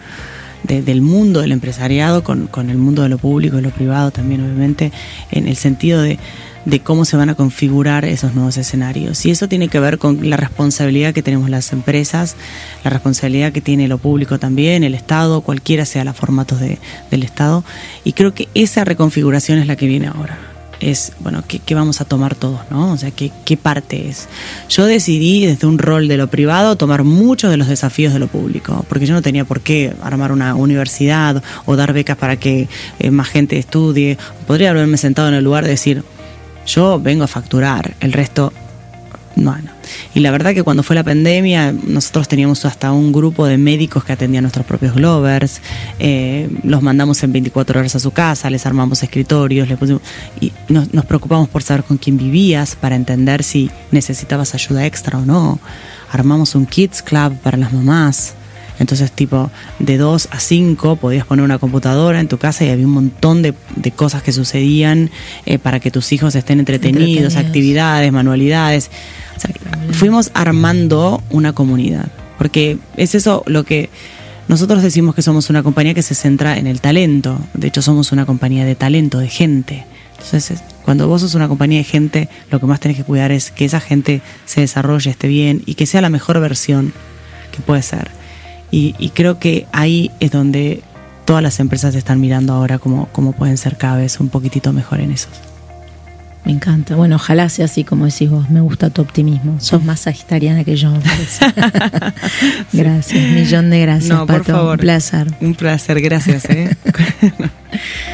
De- del mundo del empresariado con, con el mundo de lo público y lo privado también, obviamente, en el sentido de, de cómo se van a configurar esos nuevos escenarios. Y eso tiene que ver con la responsabilidad que tenemos las empresas, la responsabilidad que tiene lo público también, el Estado, cualquiera sea los formatos de, del Estado. Y creo que esa reconfiguración es la que viene ahora. Es, bueno, ¿qué, qué vamos a tomar todos, no? O sea, ¿qué, ¿qué parte es? Yo decidí desde un rol de lo privado tomar muchos de los desafíos de lo público, porque yo no tenía por qué armar una universidad o dar becas para que eh, más gente estudie. Podría haberme sentado en el lugar de decir, yo vengo a facturar, el resto, bueno. Y la verdad que cuando fue la pandemia, nosotros teníamos hasta un grupo de médicos que atendían nuestros propios Glovers, eh, los mandamos en 24 horas a su casa, les armamos escritorios, les pusimos, y nos, nos preocupamos por saber con quién vivías, para entender si necesitabas ayuda extra o no. Armamos un Kids Club para las mamás. Entonces, tipo, de 2 a 5 podías poner una computadora en tu casa y había un montón de, de cosas que sucedían eh, para que tus hijos estén entretenidos,
Entretenidos.
actividades, manualidades. O sea, fuimos armando una comunidad. Porque es eso lo que nosotros decimos que somos una compañía que se centra en el talento. De hecho, somos una compañía de talento, de gente. Entonces, es- cuando vos sos una compañía de gente, lo que más tenés que cuidar es que esa gente se desarrolle, esté bien y que sea la mejor versión que puede ser. Y, y creo que ahí es donde todas las empresas están mirando ahora cómo, cómo pueden ser cada vez un poquitito mejor en eso.
Me encanta. Bueno, ojalá sea así como decís vos. Me gusta tu optimismo. Sos más sagitariana que yo, me gracias, millón de gracias,
No, por
Pato.
favor.
Un placer.
Un placer, gracias. ¿eh?